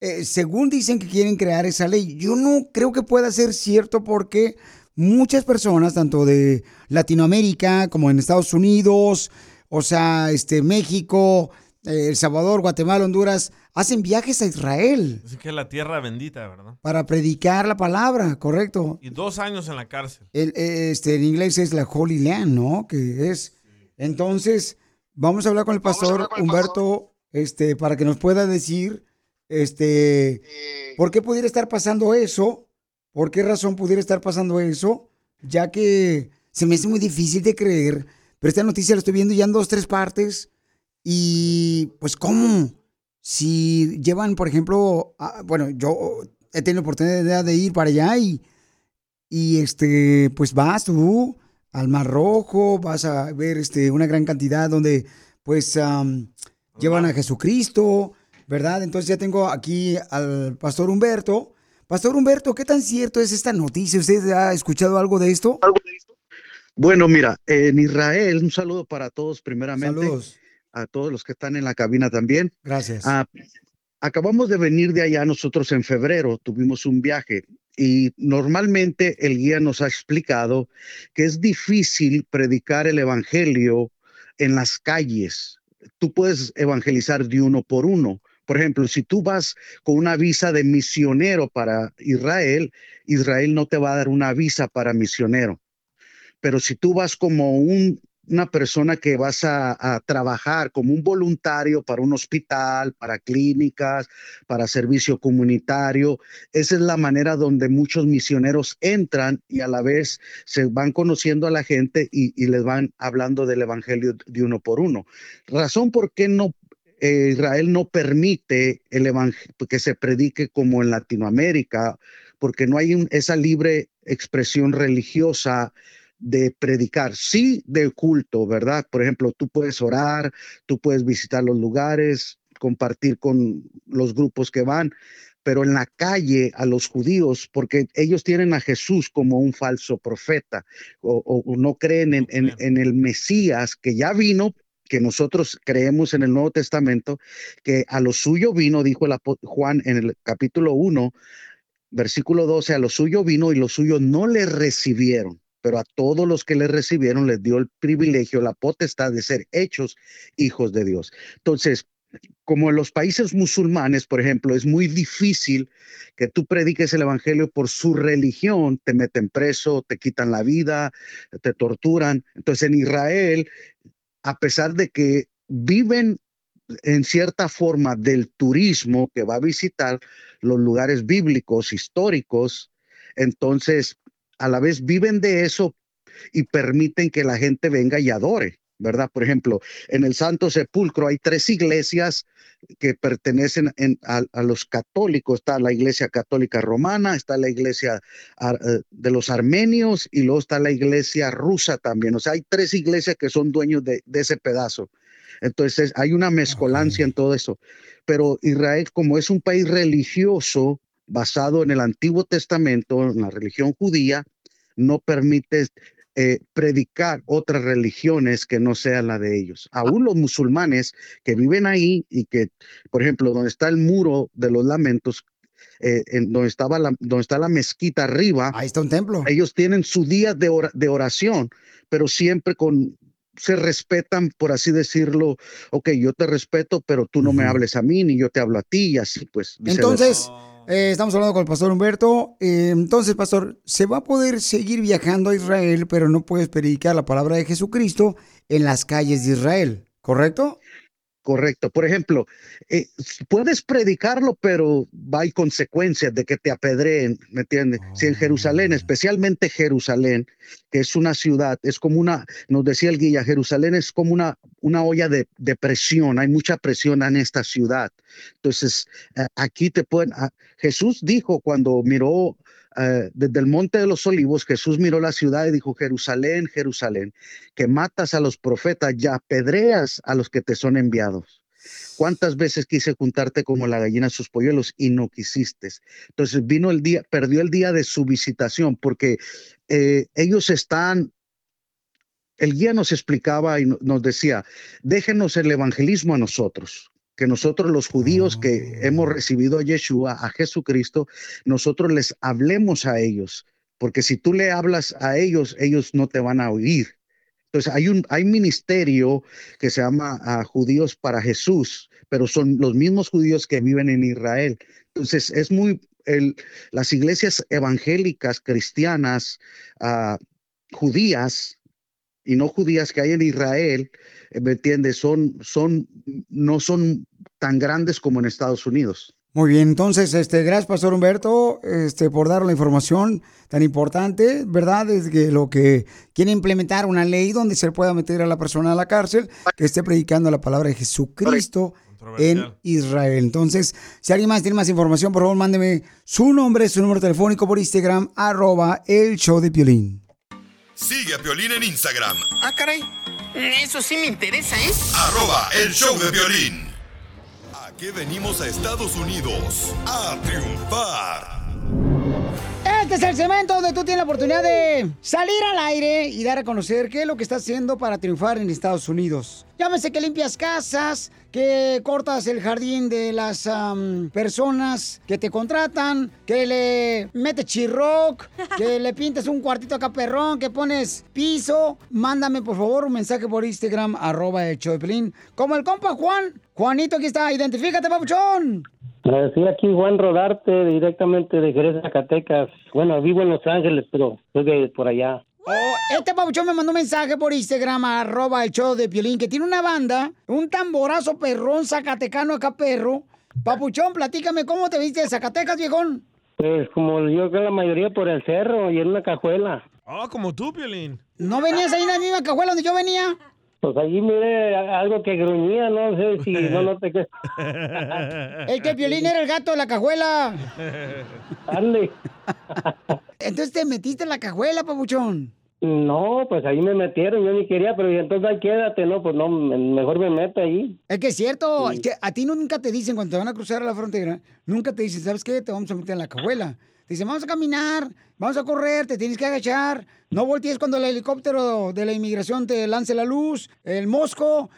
eh, según dicen que quieren crear esa ley, yo no creo que pueda ser cierto porque muchas personas, tanto de Latinoamérica como en Estados Unidos, o sea, este México, El Salvador, Guatemala, Honduras, hacen viajes a Israel Así que es la tierra bendita, ¿verdad? para predicar la palabra, correcto. Y dos años en la cárcel. El, eh, este, en inglés es la Holy Land, ¿no? Que es. Entonces, vamos a hablar con el pastor Humberto, este, para que nos pueda decir, este, por qué pudiera estar pasando eso, por qué razón pudiera estar pasando eso, ya que se me hace muy difícil de creer, pero esta noticia la estoy viendo ya en dos, tres partes, y pues, ¿cómo? Si llevan, por ejemplo, a- bueno, yo he tenido oportunidad de ir para allá y y este, pues vas tú al Mar Rojo, vas a ver este, una gran cantidad donde pues am, llevan a Jesucristo, ¿verdad? Entonces ya tengo aquí al pastor Humberto. Pastor Humberto, ¿qué tan cierto es esta noticia? ¿Usted ha escuchado algo de esto? Bueno, mira, en Israel, un saludo para todos primeramente. Saludos. A todos los que están en la cabina también. Gracias. Ah, acabamos de venir de allá nosotros en febrero, tuvimos un viaje y normalmente el guía nos ha explicado que es difícil predicar el evangelio en las calles. Tú puedes evangelizar de uno por uno. Por ejemplo, si tú vas con una visa de misionero para Israel, Israel no te va a dar una visa para misionero. Pero si tú vas como un- una persona que vas a, trabajar como un voluntario para un hospital, para clínicas, para servicio comunitario, esa es la manera donde muchos misioneros entran y a la vez se van conociendo a la gente y, les van hablando del evangelio de uno por uno. Razón por qué no eh, Israel no permite el que se predique como en Latinoamérica, porque no hay esa libre expresión religiosa de predicar, sí de culto, ¿verdad? Por ejemplo, tú puedes orar, tú puedes visitar los lugares, compartir con los grupos que van, pero en la calle a los judíos, porque ellos tienen a Jesús como un falso profeta o, no creen en, en- en el Mesías que ya vino, que nosotros creemos en el Nuevo Testamento, que a lo suyo vino, dijo el Juan en el capítulo 1, versículo 12, a lo suyo vino y los suyos no le recibieron, pero a todos los que le recibieron les dio el privilegio, la potestad de ser hechos hijos de Dios. Entonces, como en los países musulmanes, por ejemplo, es muy difícil que tú prediques el evangelio por su religión, te meten preso, te quitan la vida, te torturan. Entonces, en Israel, a pesar de que viven en cierta forma del turismo que va a visitar los lugares bíblicos, históricos, entonces a la vez viven de eso y permiten que la gente venga y adore, ¿verdad? Por ejemplo, en el Santo Sepulcro hay tres iglesias que pertenecen en- a, a los católicos. Está la iglesia católica romana, está la iglesia ar- eh, de los armenios y luego está la iglesia rusa también. O sea, hay tres iglesias que son dueños de, de ese pedazo. Entonces hay una mezcolancia en todo eso. Pero Israel, como es un país religioso basado en el Antiguo Testamento, en la religión judía, no permite eh, predicar otras religiones que no sean la de ellos. Aún los musulmanes que viven ahí y que, por ejemplo, donde está el muro de los lamentos, eh, en donde, estaba la, donde está la mezquita arriba. Ahí está un templo. Ellos tienen su día de, ora- de oración, pero siempre con se respetan, por así decirlo, ok, yo te respeto, pero tú no me hables a mí, ni yo te hablo a ti, y así pues. Entonces, eh, estamos hablando con el pastor Humberto. Eh, entonces, pastor, se va a poder seguir viajando a Israel, pero no puedes predicar la palabra de Jesucristo en las calles de Israel, ¿correcto? Correcto. Por ejemplo, eh, puedes predicarlo, pero hay consecuencias de que te apedreen, ¿me entiendes? Si en Jerusalén, especialmente Jerusalén, que es una ciudad, es como una, nos decía el guía, Jerusalén es como una, una olla de, de presión, hay mucha presión en esta ciudad. Entonces, eh, aquí te pueden, ah, Jesús dijo cuando miró eh, desde el monte de los olivos, Jesús miró la ciudad y dijo, Jerusalén, Jerusalén, que matas a los profetas y apedreas a los que te son enviados. ¿Cuántas veces quise juntarte como la gallina a sus polluelos y no quisiste? Entonces vino el día, perdió el día de su visitación porque eh, ellos están, el guía nos explicaba y no- nos decía, déjenos el evangelismo a nosotros, que nosotros los judíos que hemos recibido a Yeshua, a Jesucristo, nosotros les hablemos a ellos, porque si tú le hablas a ellos, ellos no te van a oír. Entonces hay un hay ministerio que se llama ah, Judíos para Jesús, pero son los mismos judíos que viven en Israel. Entonces es muy el, las iglesias evangélicas cristianas ah, judías y no judías que hay en Israel, eh, ¿me entiendes? Son son no son tan grandes como en Estados Unidos. Muy bien, entonces, este, gracias, Pastor Humberto, este, por dar la información tan importante, ¿verdad? Es que lo que quiere implementar una ley donde se pueda meter a la persona a la cárcel que esté predicando la palabra de Jesucristo en Israel. Entonces, si alguien más tiene más información, por favor, mándeme su nombre, su número telefónico por Instagram, arroba el show de Piolín. Sigue a Piolín en Instagram, Ah, caray. Eso sí me interesa, ¿eh? arroba el show de violín. Aquí venimos a Estados Unidos a triunfar. Este es el segmento donde tú tienes la oportunidad de salir al aire y dar a conocer qué es lo que estás haciendo para triunfar en Estados Unidos. Llámese que limpias casas, que cortas el jardín de las personas que te contratan, que le metes chirroc, que [LAUGHS] le pintas un cuartito acá perrón, que pones piso. Mándame por favor un mensaje por Instagram, arroba el Piolín. Como el compa Juan. Juanito, aquí está. Identifícate, papuchón. Sí, aquí Juan Rodarte, directamente de Jerez, Zacatecas. Bueno, vivo en Los Ángeles, pero soy de por allá. Oh, este papuchón me mandó un mensaje por Instagram, arroba el show de Piolín, que tiene una banda, un tamborazo perrón zacatecano acá perro. Papuchón, platícame, ¿cómo te viste de Zacatecas, viejón? Pues como yo creo la mayoría por el cerro y en una cajuela. Ah, como tú, Piolín. ¿No venías ahí en la misma cajuela donde yo venía? Pues allí mire a- algo que gruñía, no sé si no [LAUGHS] no te. El que Piolín era el gato de la cajuela. Ande. [LAUGHS] Entonces te metiste en la cajuela, papuchón. No, pues ahí me metieron, yo ni quería, pero entonces ahí quédate, no, pues no, me- mejor me meto ahí. Es que es cierto, es que a ti nunca te dicen cuando te van a cruzar la frontera, nunca te dicen, ¿sabes qué? Te vamos a meter en la cajuela. Dicen, vamos a caminar, vamos a correr, te tienes que agachar, no voltees cuando el helicóptero de la inmigración te lance la luz, el mosco.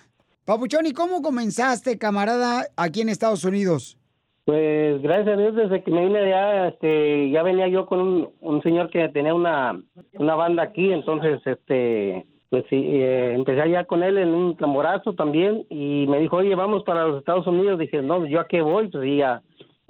Papuchón, ¿y cómo comenzaste, camarada, aquí en Estados Unidos? Pues gracias a Dios, desde que me vine allá, este, ya venía yo con un, un señor que tenía una, una banda aquí, entonces, este, pues sí, eh, empecé allá con él en un tamborazo también y me dijo, oye, vamos para los Estados Unidos. Dije, no, ¿yo a qué voy? Pues ya,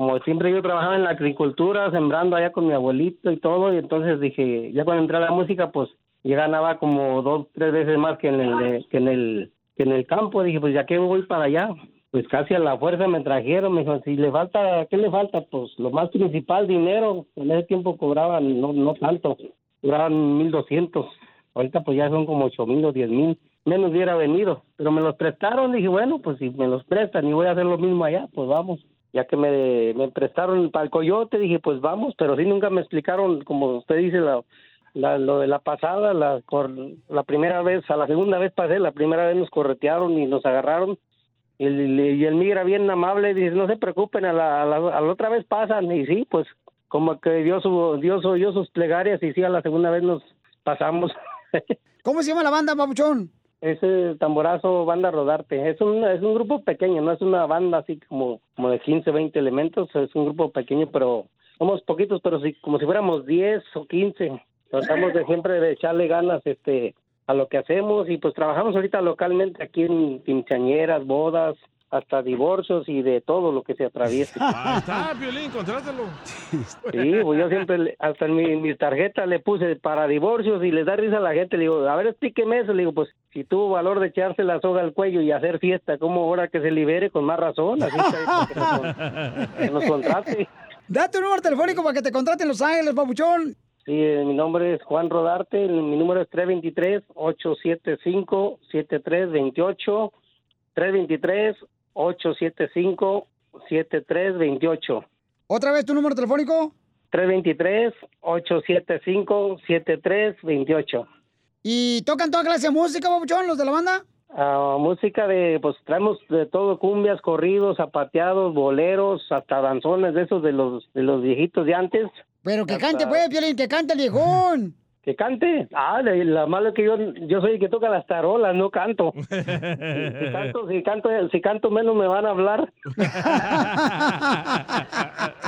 como siempre yo trabajaba en la agricultura, sembrando allá con mi abuelito y todo, y entonces dije, ya cuando entré a la música, pues ya ganaba como dos, tres veces más que en el, que en el, que en el campo. Dije, pues ya que voy para allá. Pues casi a la fuerza me trajeron, me dijo, si le falta, ¿qué le falta? Pues lo más principal, dinero. En ese tiempo cobraban, no, no tanto, cobraban mil doscientos. Ahorita pues ya son como ocho mil o diez mil. Menos hubiera venido, pero me los prestaron. Dije, bueno, pues si me los prestan y voy a hacer lo mismo allá, pues vamos. Ya que me, me prestaron para el coyote, dije, pues vamos, pero sí nunca me explicaron, como usted dice, la, la, lo de la pasada, la, la primera vez, a la segunda vez pasé, la primera vez nos corretearon y nos agarraron. Y el, y el migra bien amable dice, no se preocupen, a la, a la, a la otra vez pasan. Y sí, pues como que Dios, Dios oyó sus plegarias y sí, a la segunda vez nos pasamos. [LAUGHS] ¿Cómo se llama la banda, papuchón? Ese tamborazo, banda Rodarte, es un, es un grupo pequeño, no es una banda así como, como de 15, 20 elementos, es un grupo pequeño, pero somos poquitos, pero sí, como si fuéramos 10 o 15. Tratamos de siempre de echarle ganas, este, a lo que hacemos y pues trabajamos ahorita localmente aquí en quinceañeras, bodas, hasta divorcios y de todo lo que se atraviese. [LAUGHS] Ahí está, Piolín, contrátalo. Sí, pues yo siempre, hasta en mi, mi tarjeta le puse para divorcios y les da risa a la gente. Le digo, a ver, explíqueme eso. Le digo, pues si tuvo valor de echarse la soga al cuello y hacer fiesta, como ahora que se libere con más razón? Así que, que nos, que nos contrate. Da tu número telefónico para que te contraten en Los Ángeles, papuchón. Sí, eh, mi nombre es Juan Rodarte, mi número es 323-875-7328, 323-875-7328. ¿Otra vez tu número telefónico? 323-875-7328. ¿Y tocan toda clase de música, papuchón, los de la banda? Ah, música de, pues traemos de todo, cumbias, corridos, zapateados, boleros, hasta danzones de esos de los, de los viejitos de antes. Pero que Hasta- cante, pues, Piolín, que cante el viejón. Que cante. Ah, la, la mala es que yo, yo soy el que toca las tarolas, no canto. [LAUGHS] Si canto, si canto, si canto menos me van a hablar. [LAUGHS]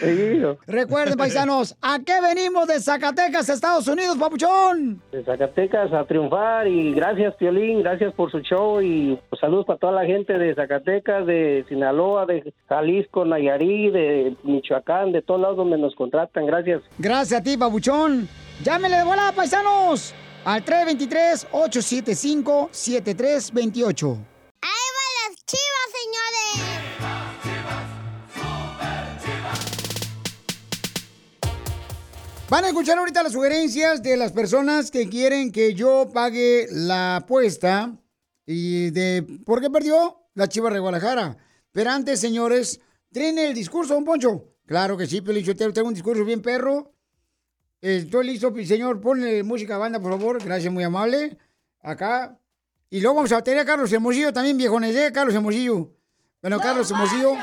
Sí. Recuerden, paisanos, ¿a qué venimos de Zacatecas, Estados Unidos, papuchón? de Zacatecas a triunfar y gracias Piolín, gracias por su show y pues, saludos para toda la gente de Zacatecas, de Sinaloa, de Jalisco, Nayarit, de Michoacán, de todos lados donde nos contratan, gracias. Gracias a ti, papuchón. Llámenle de volada, paisanos, al 323-875-7328. las chivas, señores! Van a escuchar ahorita las sugerencias de las personas que quieren que yo pague la apuesta y de por qué perdió la Chiva de Guadalajara. Pero antes, señores, ¿tienen el discurso, don Poncho? Claro que sí, yo tengo un discurso bien perro. Estoy listo, señor. Ponle música a banda, por favor. Gracias, muy amable. Acá. Y luego vamos a tener a Carlos Hermosillo también, viejones, ¿eh? Carlos Hermosillo. Bueno, Carlos Hermosillo.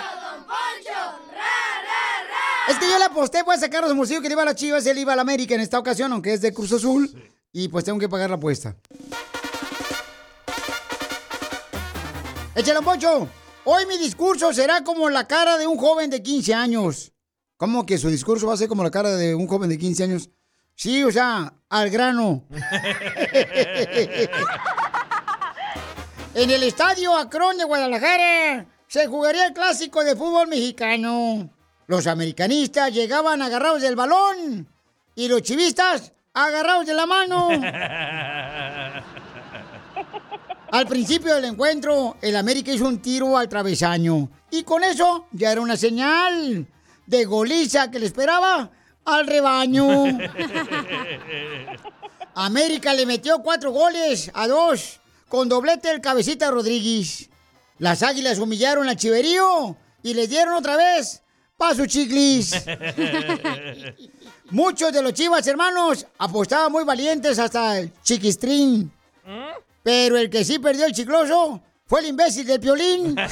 Es que yo le aposté pues a Carlos Hermosillo que le iba a la Chivas, él iba a la América en esta ocasión, aunque es de Cruz Azul. Y pues tengo que pagar la apuesta. Échale, Poncho. Hoy mi discurso será como la cara de un joven de 15 años. ¿Cómo que su discurso va a ser como la cara de un joven de 15 años? Sí, o sea, al grano. [LAUGHS] En el estadio Acron de Guadalajara se jugaría el clásico de fútbol mexicano. Los americanistas llegaban agarrados del balón y los chivistas agarrados de la mano. [LAUGHS] Al principio del encuentro, el América hizo un tiro al travesaño. Y con eso ya era una señal de goliza que le esperaba al rebaño. [LAUGHS] América le metió cuatro goles a dos con doblete del cabecita Rodríguez. Las águilas humillaron al chiverío y le dieron otra vez paso chiclis. [LAUGHS] Muchos de los chivas hermanos apostaban muy valientes hasta el chiquistrín. Pero el que sí perdió el chicloso fue el imbécil del piolín. [LAUGHS]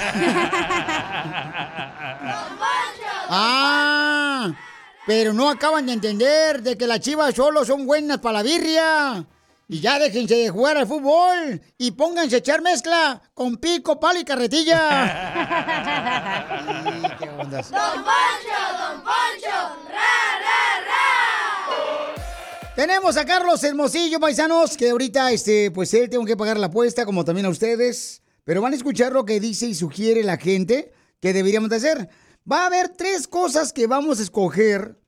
Ah, pero no acaban de entender de que las chivas solo son buenas para la birria. Y ya déjense de jugar al fútbol y pónganse a echar mezcla con pico, palo y carretilla. [LAUGHS] ¿Qué ondas? ¡Don Poncho, Don Poncho! ¡Ra, ra, ra! Tenemos a Carlos Hermosillo, paisanos, que ahorita, este, pues él tengo que pagar la apuesta, como también a ustedes. Pero van a escuchar lo que dice y sugiere la gente que deberíamos de hacer. Va a haber tres cosas que vamos a escoger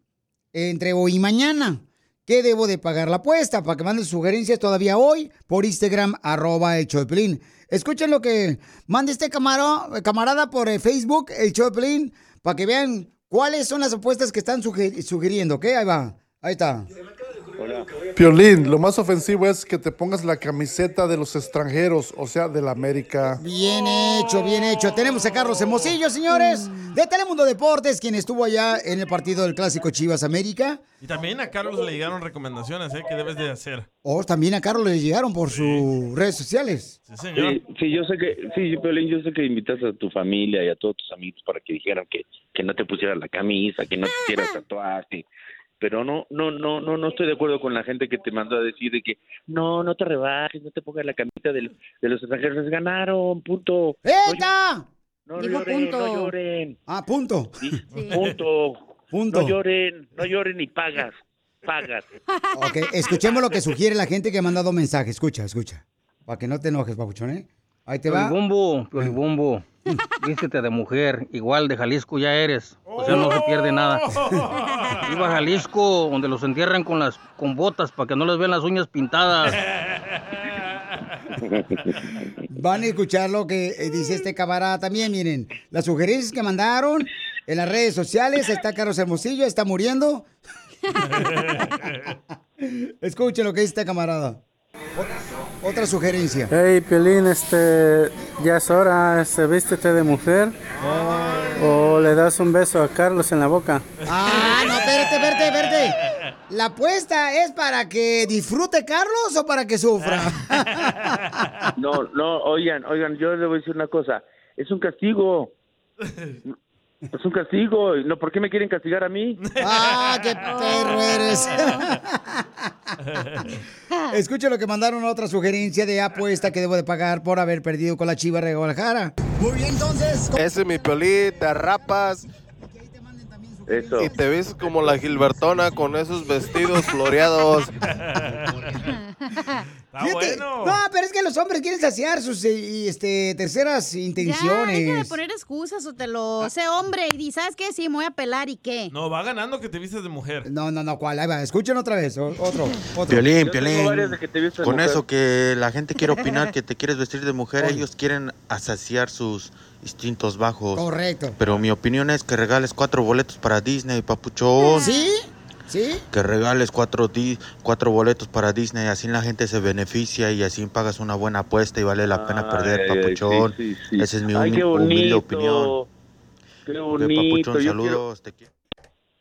entre hoy y mañana. ¿Qué debo de pagar la apuesta? Para que manden sugerencias todavía hoy por Instagram, arroba el Pelín. Escuchen lo que mande este camaro- camarada por eh, Facebook, el Pelín, para que vean cuáles son las apuestas que están sugiriendo, ¿ok? Ahí va, ahí está. Piolín, lo más ofensivo es que te pongas la camiseta de los extranjeros, o sea, de la América. Bien hecho, bien hecho. Tenemos a Carlos Hermosillo, señores, de Telemundo Deportes, quien estuvo allá en el partido del Clásico Chivas América. Y también a Carlos le llegaron recomendaciones, ¿eh? Que debes de hacer. O también a Carlos le llegaron por sus redes sociales. Sí, señor. Sí, sí, yo sé que, sí, Piolín, yo sé que invitas a tu familia y a todos tus amigos para que dijeran que, que no te pusieras la camisa, que no te hicieras [LAUGHS] tatuaje. Pero no, no, no, no, no estoy de acuerdo con la gente que te mandó a decir de que no, no te rebajes, no te pongas la camisa del- de, los extranjeros, ganaron, punto. ¡Eta! No, Dijo lloren, punto. no lloren. Ah, punto. Sí, Punto. Punto. No lloren, no lloren ni pagas. pagas. Ok, escuchemos lo que sugiere la gente que ha mandado mensaje. Escucha, escucha. Para que no te enojes, papuchón, ¿eh? Ahí te va. [LAUGHS] Vístete de mujer, igual de Jalisco ya eres. O sea, no se pierde nada. [LAUGHS] Iba a Jalisco, donde los entierran con las con botas para que no les vean las uñas pintadas. [LAUGHS] Van a escuchar lo que eh, dice este camarada también, miren. Las sugerencias que mandaron en las redes sociales. Está Carlos Hermosillo, está muriendo. Escuchen lo que dice este camarada. Otra sugerencia. Hey, Piolín, este, ya es hora, este, vístete de mujer. O le das un beso a Carlos en la boca. Ah, no, espérate, espérate, espérate. ¿La apuesta es para que disfrute Carlos o para que sufra? [LAUGHS] No, no, oigan, oigan, yo les voy a decir una cosa. Es un castigo. Es un castigo. No, ¿Por qué me quieren castigar a mí? ¡Ah, qué [LAUGHS] perro eres! [LAUGHS] Escucha lo que mandaron otra sugerencia de apuesta que debo de pagar por haber perdido con la Chiva de Guadalajara. Muy bien, entonces. Ese es mi piolín, te rapas. Eso. Y te ves como la Gilbertona con esos vestidos floreados. No, pero es que los hombres quieren saciar sus eh, y, este, terceras Ya, deja de intenciones. poner excusas o te lo... Sé hombre y di, ¿sabes qué? Sí, me voy a pelar y qué. No, va ganando que te vistes de mujer. No, no, no, ¿cuál? Ahí va, escuchen otra vez, o- otro, [LAUGHS] otro. Piolín, de Con mujer. eso que la gente quiere opinar que te quieres vestir de mujer, ellos quieren saciar sus instintos bajos. Correcto. Pero mi opinión es que regales cuatro boletos para Disney, papuchón. ¿Sí? ¿Sí? Que regales cuatro, di- cuatro boletos para Disney, así la gente se beneficia y así pagas una buena apuesta y vale la pena perder, Ay, ay, papuchón. sí, sí, sí. Esa es mi Ay, humilde bonito. opinión. Qué bonito. papuchón, yo saludos. te quiero.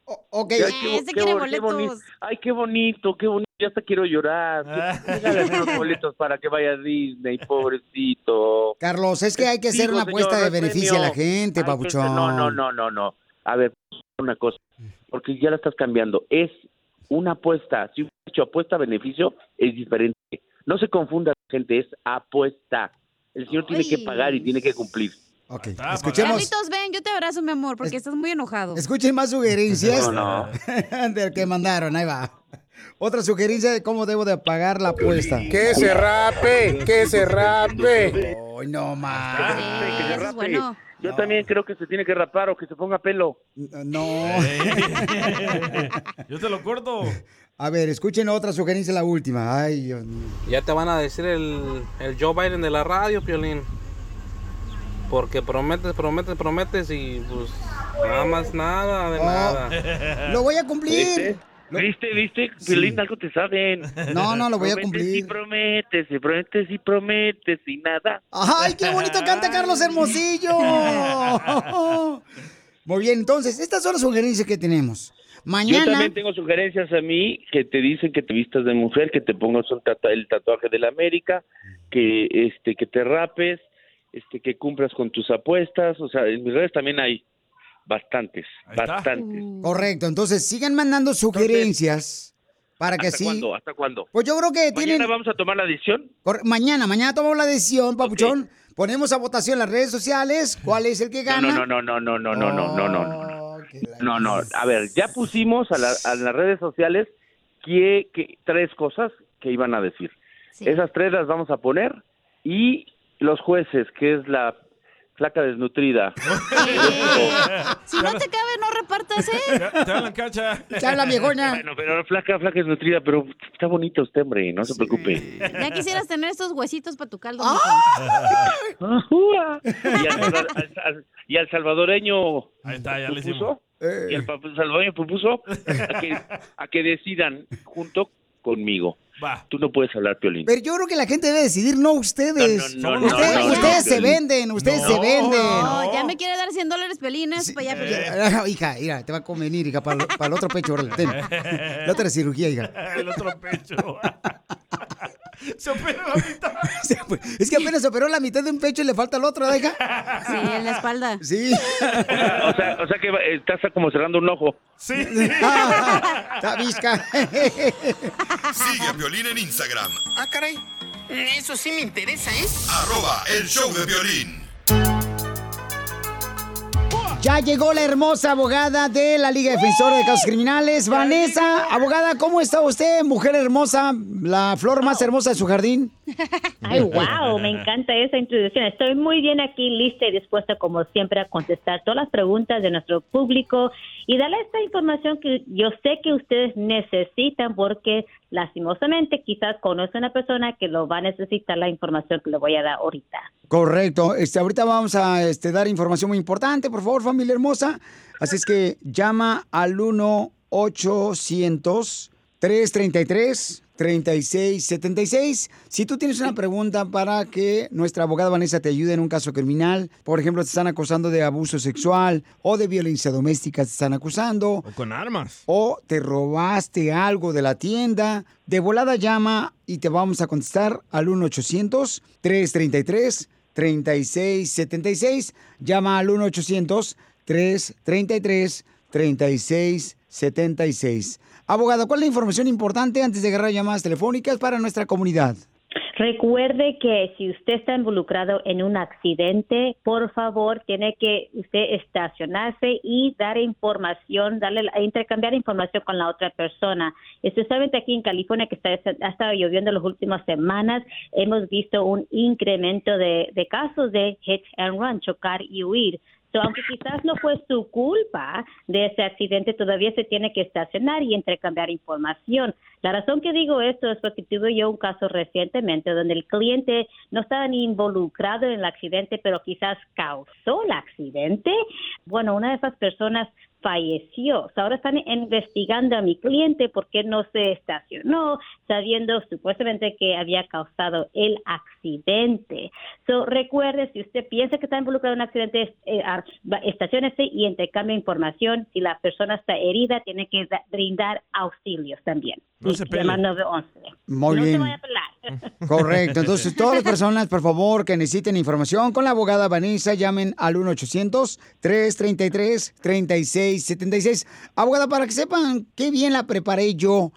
Ok. Ay, Eh, ese quiere bo- bonito. Ay, qué bonito, qué bonito. Ya hasta quiero llorar. Regálame unos boletos para que vaya a Disney, pobrecito. Carlos, es que hay que hacer una apuesta de no beneficio a la gente, que papuchón. No, no, no, no, no. A ver, una cosa. Porque ya la estás cambiando. Es una apuesta. Si hubiera hecho apuesta-beneficio, es diferente. No se confunda, gente. Es apuesta. El señor tiene que pagar y tiene que cumplir. Ok, escuchemos. Carlitos, ven, yo te abrazo, mi amor, porque estás muy enojado. Escuchen más sugerencias No, [LAUGHS] del que mandaron, ahí va. Otra sugerencia de cómo debo de pagar la apuesta. Que se rape, que se rape. Ay, no más. Que se eso es rape. bueno. Yo también creo que se tiene que rapar o que se ponga pelo. No. [LAUGHS] Yo te lo corto. A ver, escuchen otra sugerencia, la última. Ay, Dios mío. Ya te van a decir el, el Joe Biden de la radio, Piolín. Porque prometes, prometes, prometes y pues nada más nada de nada. Lo voy a cumplir. ¿Viste? ¿Viste? Piolín, algo te saben. No, no, lo voy a cumplir. y prometes, y prometes y prometes y nada. ¡Ay, qué bonito canta Carlos Hermosillo! [LAUGHS] Muy bien, entonces, estas son las sugerencias que tenemos. Yo Mañana. también tengo sugerencias a mí que te dicen que te vistas de mujer, que te pongas un el tatuaje de la América, que este que te rapes, este que cumplas con tus apuestas, o sea, en mis redes también hay Bastantes, bastantes. Correcto, entonces sigan mandando sugerencias para que ¿hasta. Cuándo, ¿Hasta cuándo? Pues yo creo que ¿Mañana vamos a tomar la decisión? Mañana, mañana tomamos la decisión, papuchón. Ponemos a votación en las redes sociales cuál es el que gana. No, no, no, no, no, no, no, oh, no, no, no. No, no, a ver, ya pusimos a, la, a las redes sociales que, que, tres cosas que iban a decir. Sí. Esas tres las vamos a poner y los jueces, que es la flaca desnutrida. [LAUGHS] Si no te cabe, no repartas, ¿eh? Te hablan, cacha. Te habla, viejona. Bueno, pero flaca, flaca desnutrida, pero está bonito usted, hombre, no se preocupe. Ya quisieras tener estos huesitos para tu caldo. Y al, al- al- y al salvadoreño Ahí está, ya le propuso, hicimos. y al pa- salvadoreño propuso a que, a que decidan junto conmigo. Va. Tú no puedes hablar, Piolín. Pero yo creo que la gente debe decidir, no ustedes. No, no, no, Ustedes- no, no, ustedes no, se Piolín. venden, ustedes No. se venden. No, ya me quiere dar 100 dólares pelines para allá. para allá. Ah, hija, mira, te va a convenir, hija, para, para el otro pecho, órale, ten. [LAUGHS] La otra cirugía, hija. El otro pecho. [LAUGHS] [LAUGHS] Se opera la mitad. [LAUGHS] Es que apenas se operó la mitad de un pecho y le falta el otro, ¿verdad, hija? Sí, en la espalda. Sí. O sea, o sea que va- estás como cerrando un ojo. Sí. [LAUGHS] Está visca. Sigue a Violín en Instagram, Ah, caray. Eso sí me interesa, ¿eh? arroba el show de violín. Ya llegó la hermosa abogada de la Liga Defensora de Casos Criminales, Vanessa. Abogada, ¿cómo está usted, mujer hermosa, la flor más hermosa de su jardín? [LAUGHS] Ay, wow, me encanta esa introducción. Estoy muy bien aquí, lista y dispuesta, como siempre, a contestar todas las preguntas de nuestro público y darle esta información que yo sé que ustedes necesitan porque, lastimosamente, quizás conoce una persona que lo va a necesitar la información que le voy a dar ahorita. Correcto. Este, ahorita vamos a este, dar información muy importante, por favor, familia hermosa. Así es que llama al 1-800-333-3676. Si tú tienes una pregunta para que nuestra abogada Vanessa te ayude en un caso criminal, por ejemplo, te están acusando de abuso sexual o de violencia doméstica, te están acusando. O con armas. o te robaste algo de la tienda, de volada llama y te vamos a contestar al 1-800-333-3676. Llama al 1-800-333-3676. Abogado, ¿cuál es la información importante antes de agarrar llamadas telefónicas para nuestra comunidad? Recuerde que si usted está involucrado en un accidente, por favor, tiene que usted estacionarse y dar información, darle, intercambiar información con la otra persona. Especialmente aquí en California, que está, ha estado lloviendo las últimas semanas, hemos visto un incremento de, de casos de hit and run, chocar y huir. So, aunque quizás no fue su culpa de ese accidente, todavía se tiene que estacionar y intercambiar información. La razón que digo esto es porque tuve yo un caso recientemente donde el cliente no estaba ni involucrado en el accidente, pero quizás causó el accidente. Bueno, una de esas personas falleció. Ahora están investigando a mi cliente porque no se estacionó, sabiendo supuestamente que había causado el accidente. So, recuerde, si usted piensa que está involucrado en un accidente, eh, estaciónese y intercambie información. Si la persona está herida, tiene que da- brindar auxilios también. No Y se pele. llamar 911. Muy no se bien. vaya a pelar. [LAUGHS] Correcto. Entonces, todas las personas, por favor, que necesiten información con la abogada Vanessa, llamen al 1-800-333-3676. Abogada, para que sepan qué bien la preparé yo.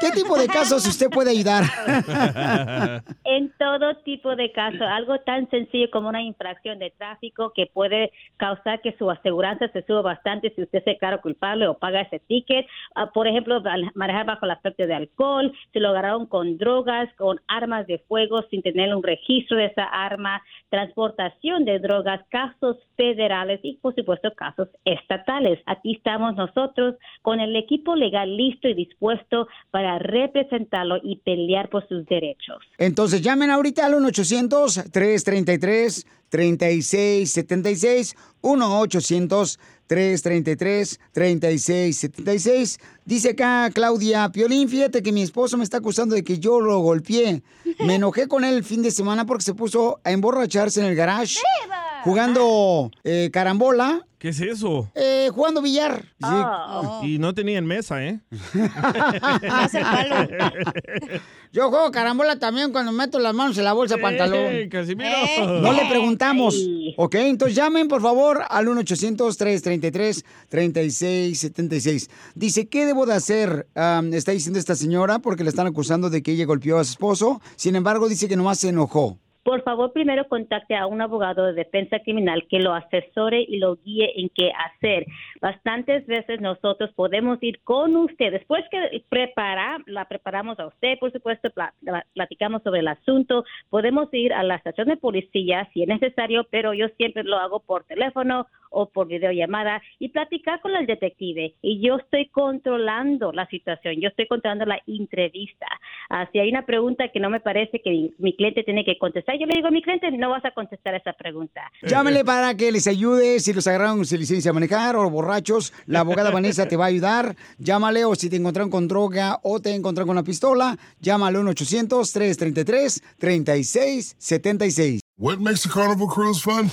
¿Qué tipo de casos usted puede ayudar? en todo tipo de casos, algo tan sencillo como una infracción de tráfico que puede causar que su aseguranza se suba bastante si usted se declara culpable o paga ese ticket. Ah, por ejemplo, manejar bajo el aspecto de alcohol, si lo agarraron con drogas, con armas de fuego sin tener un registro de esa arma, transportación de drogas, casos federales y, por supuesto, casos estatales. Aquí estamos nosotros con el equipo legal listo y dispuesto para representarlo y pelear por sus derechos. Entonces, llamen ahorita al 1-800-333-3676. 1-800-333-3676. Dice acá Claudia Piolín, fíjate que mi esposo me está acusando de que yo lo golpeé. Me enojé con él el fin de semana porque se puso a emborracharse en el garage jugando eh, carambola, ¿Qué es eso? eh, jugando billar. Sí. Y no tenían mesa, ¿eh? [LAUGHS] Yo juego carambola también cuando meto las manos en la bolsa de pantalón. ¡Eh, Casimiro! No le preguntamos. Ok, entonces llamen por favor al 1-800-333-3676. Dice, ¿qué debo de hacer? Está diciendo esta señora porque le están acusando de que ella golpeó a su esposo. Sin embargo, dice que nomás se enojó. Por favor, primero contacte a un abogado de defensa criminal que lo asesore y lo guíe en qué hacer. Bastantes veces nosotros podemos ir con usted. Después que prepara, la preparamos a usted, por supuesto, pla- pla- platicamos sobre el asunto. Podemos ir a la estación de policía si es necesario, pero yo siempre lo hago por teléfono o por videollamada y platicar con el detective. Y yo estoy controlando la situación, yo estoy controlando la entrevista. Ah, si hay una pregunta que no me parece que mi, mi cliente tiene que contestar, yo le digo a mi cliente, no vas a contestar esa pregunta. Llámenle para que les ayude si los agarraron sin licencia a manejar o borrachos. La abogada Vanessa te va a ayudar. Llámale o si te encontraron con droga o te encontraron con una pistola, llámale al 1-800-333-3676. What makes a carnival cruise fun?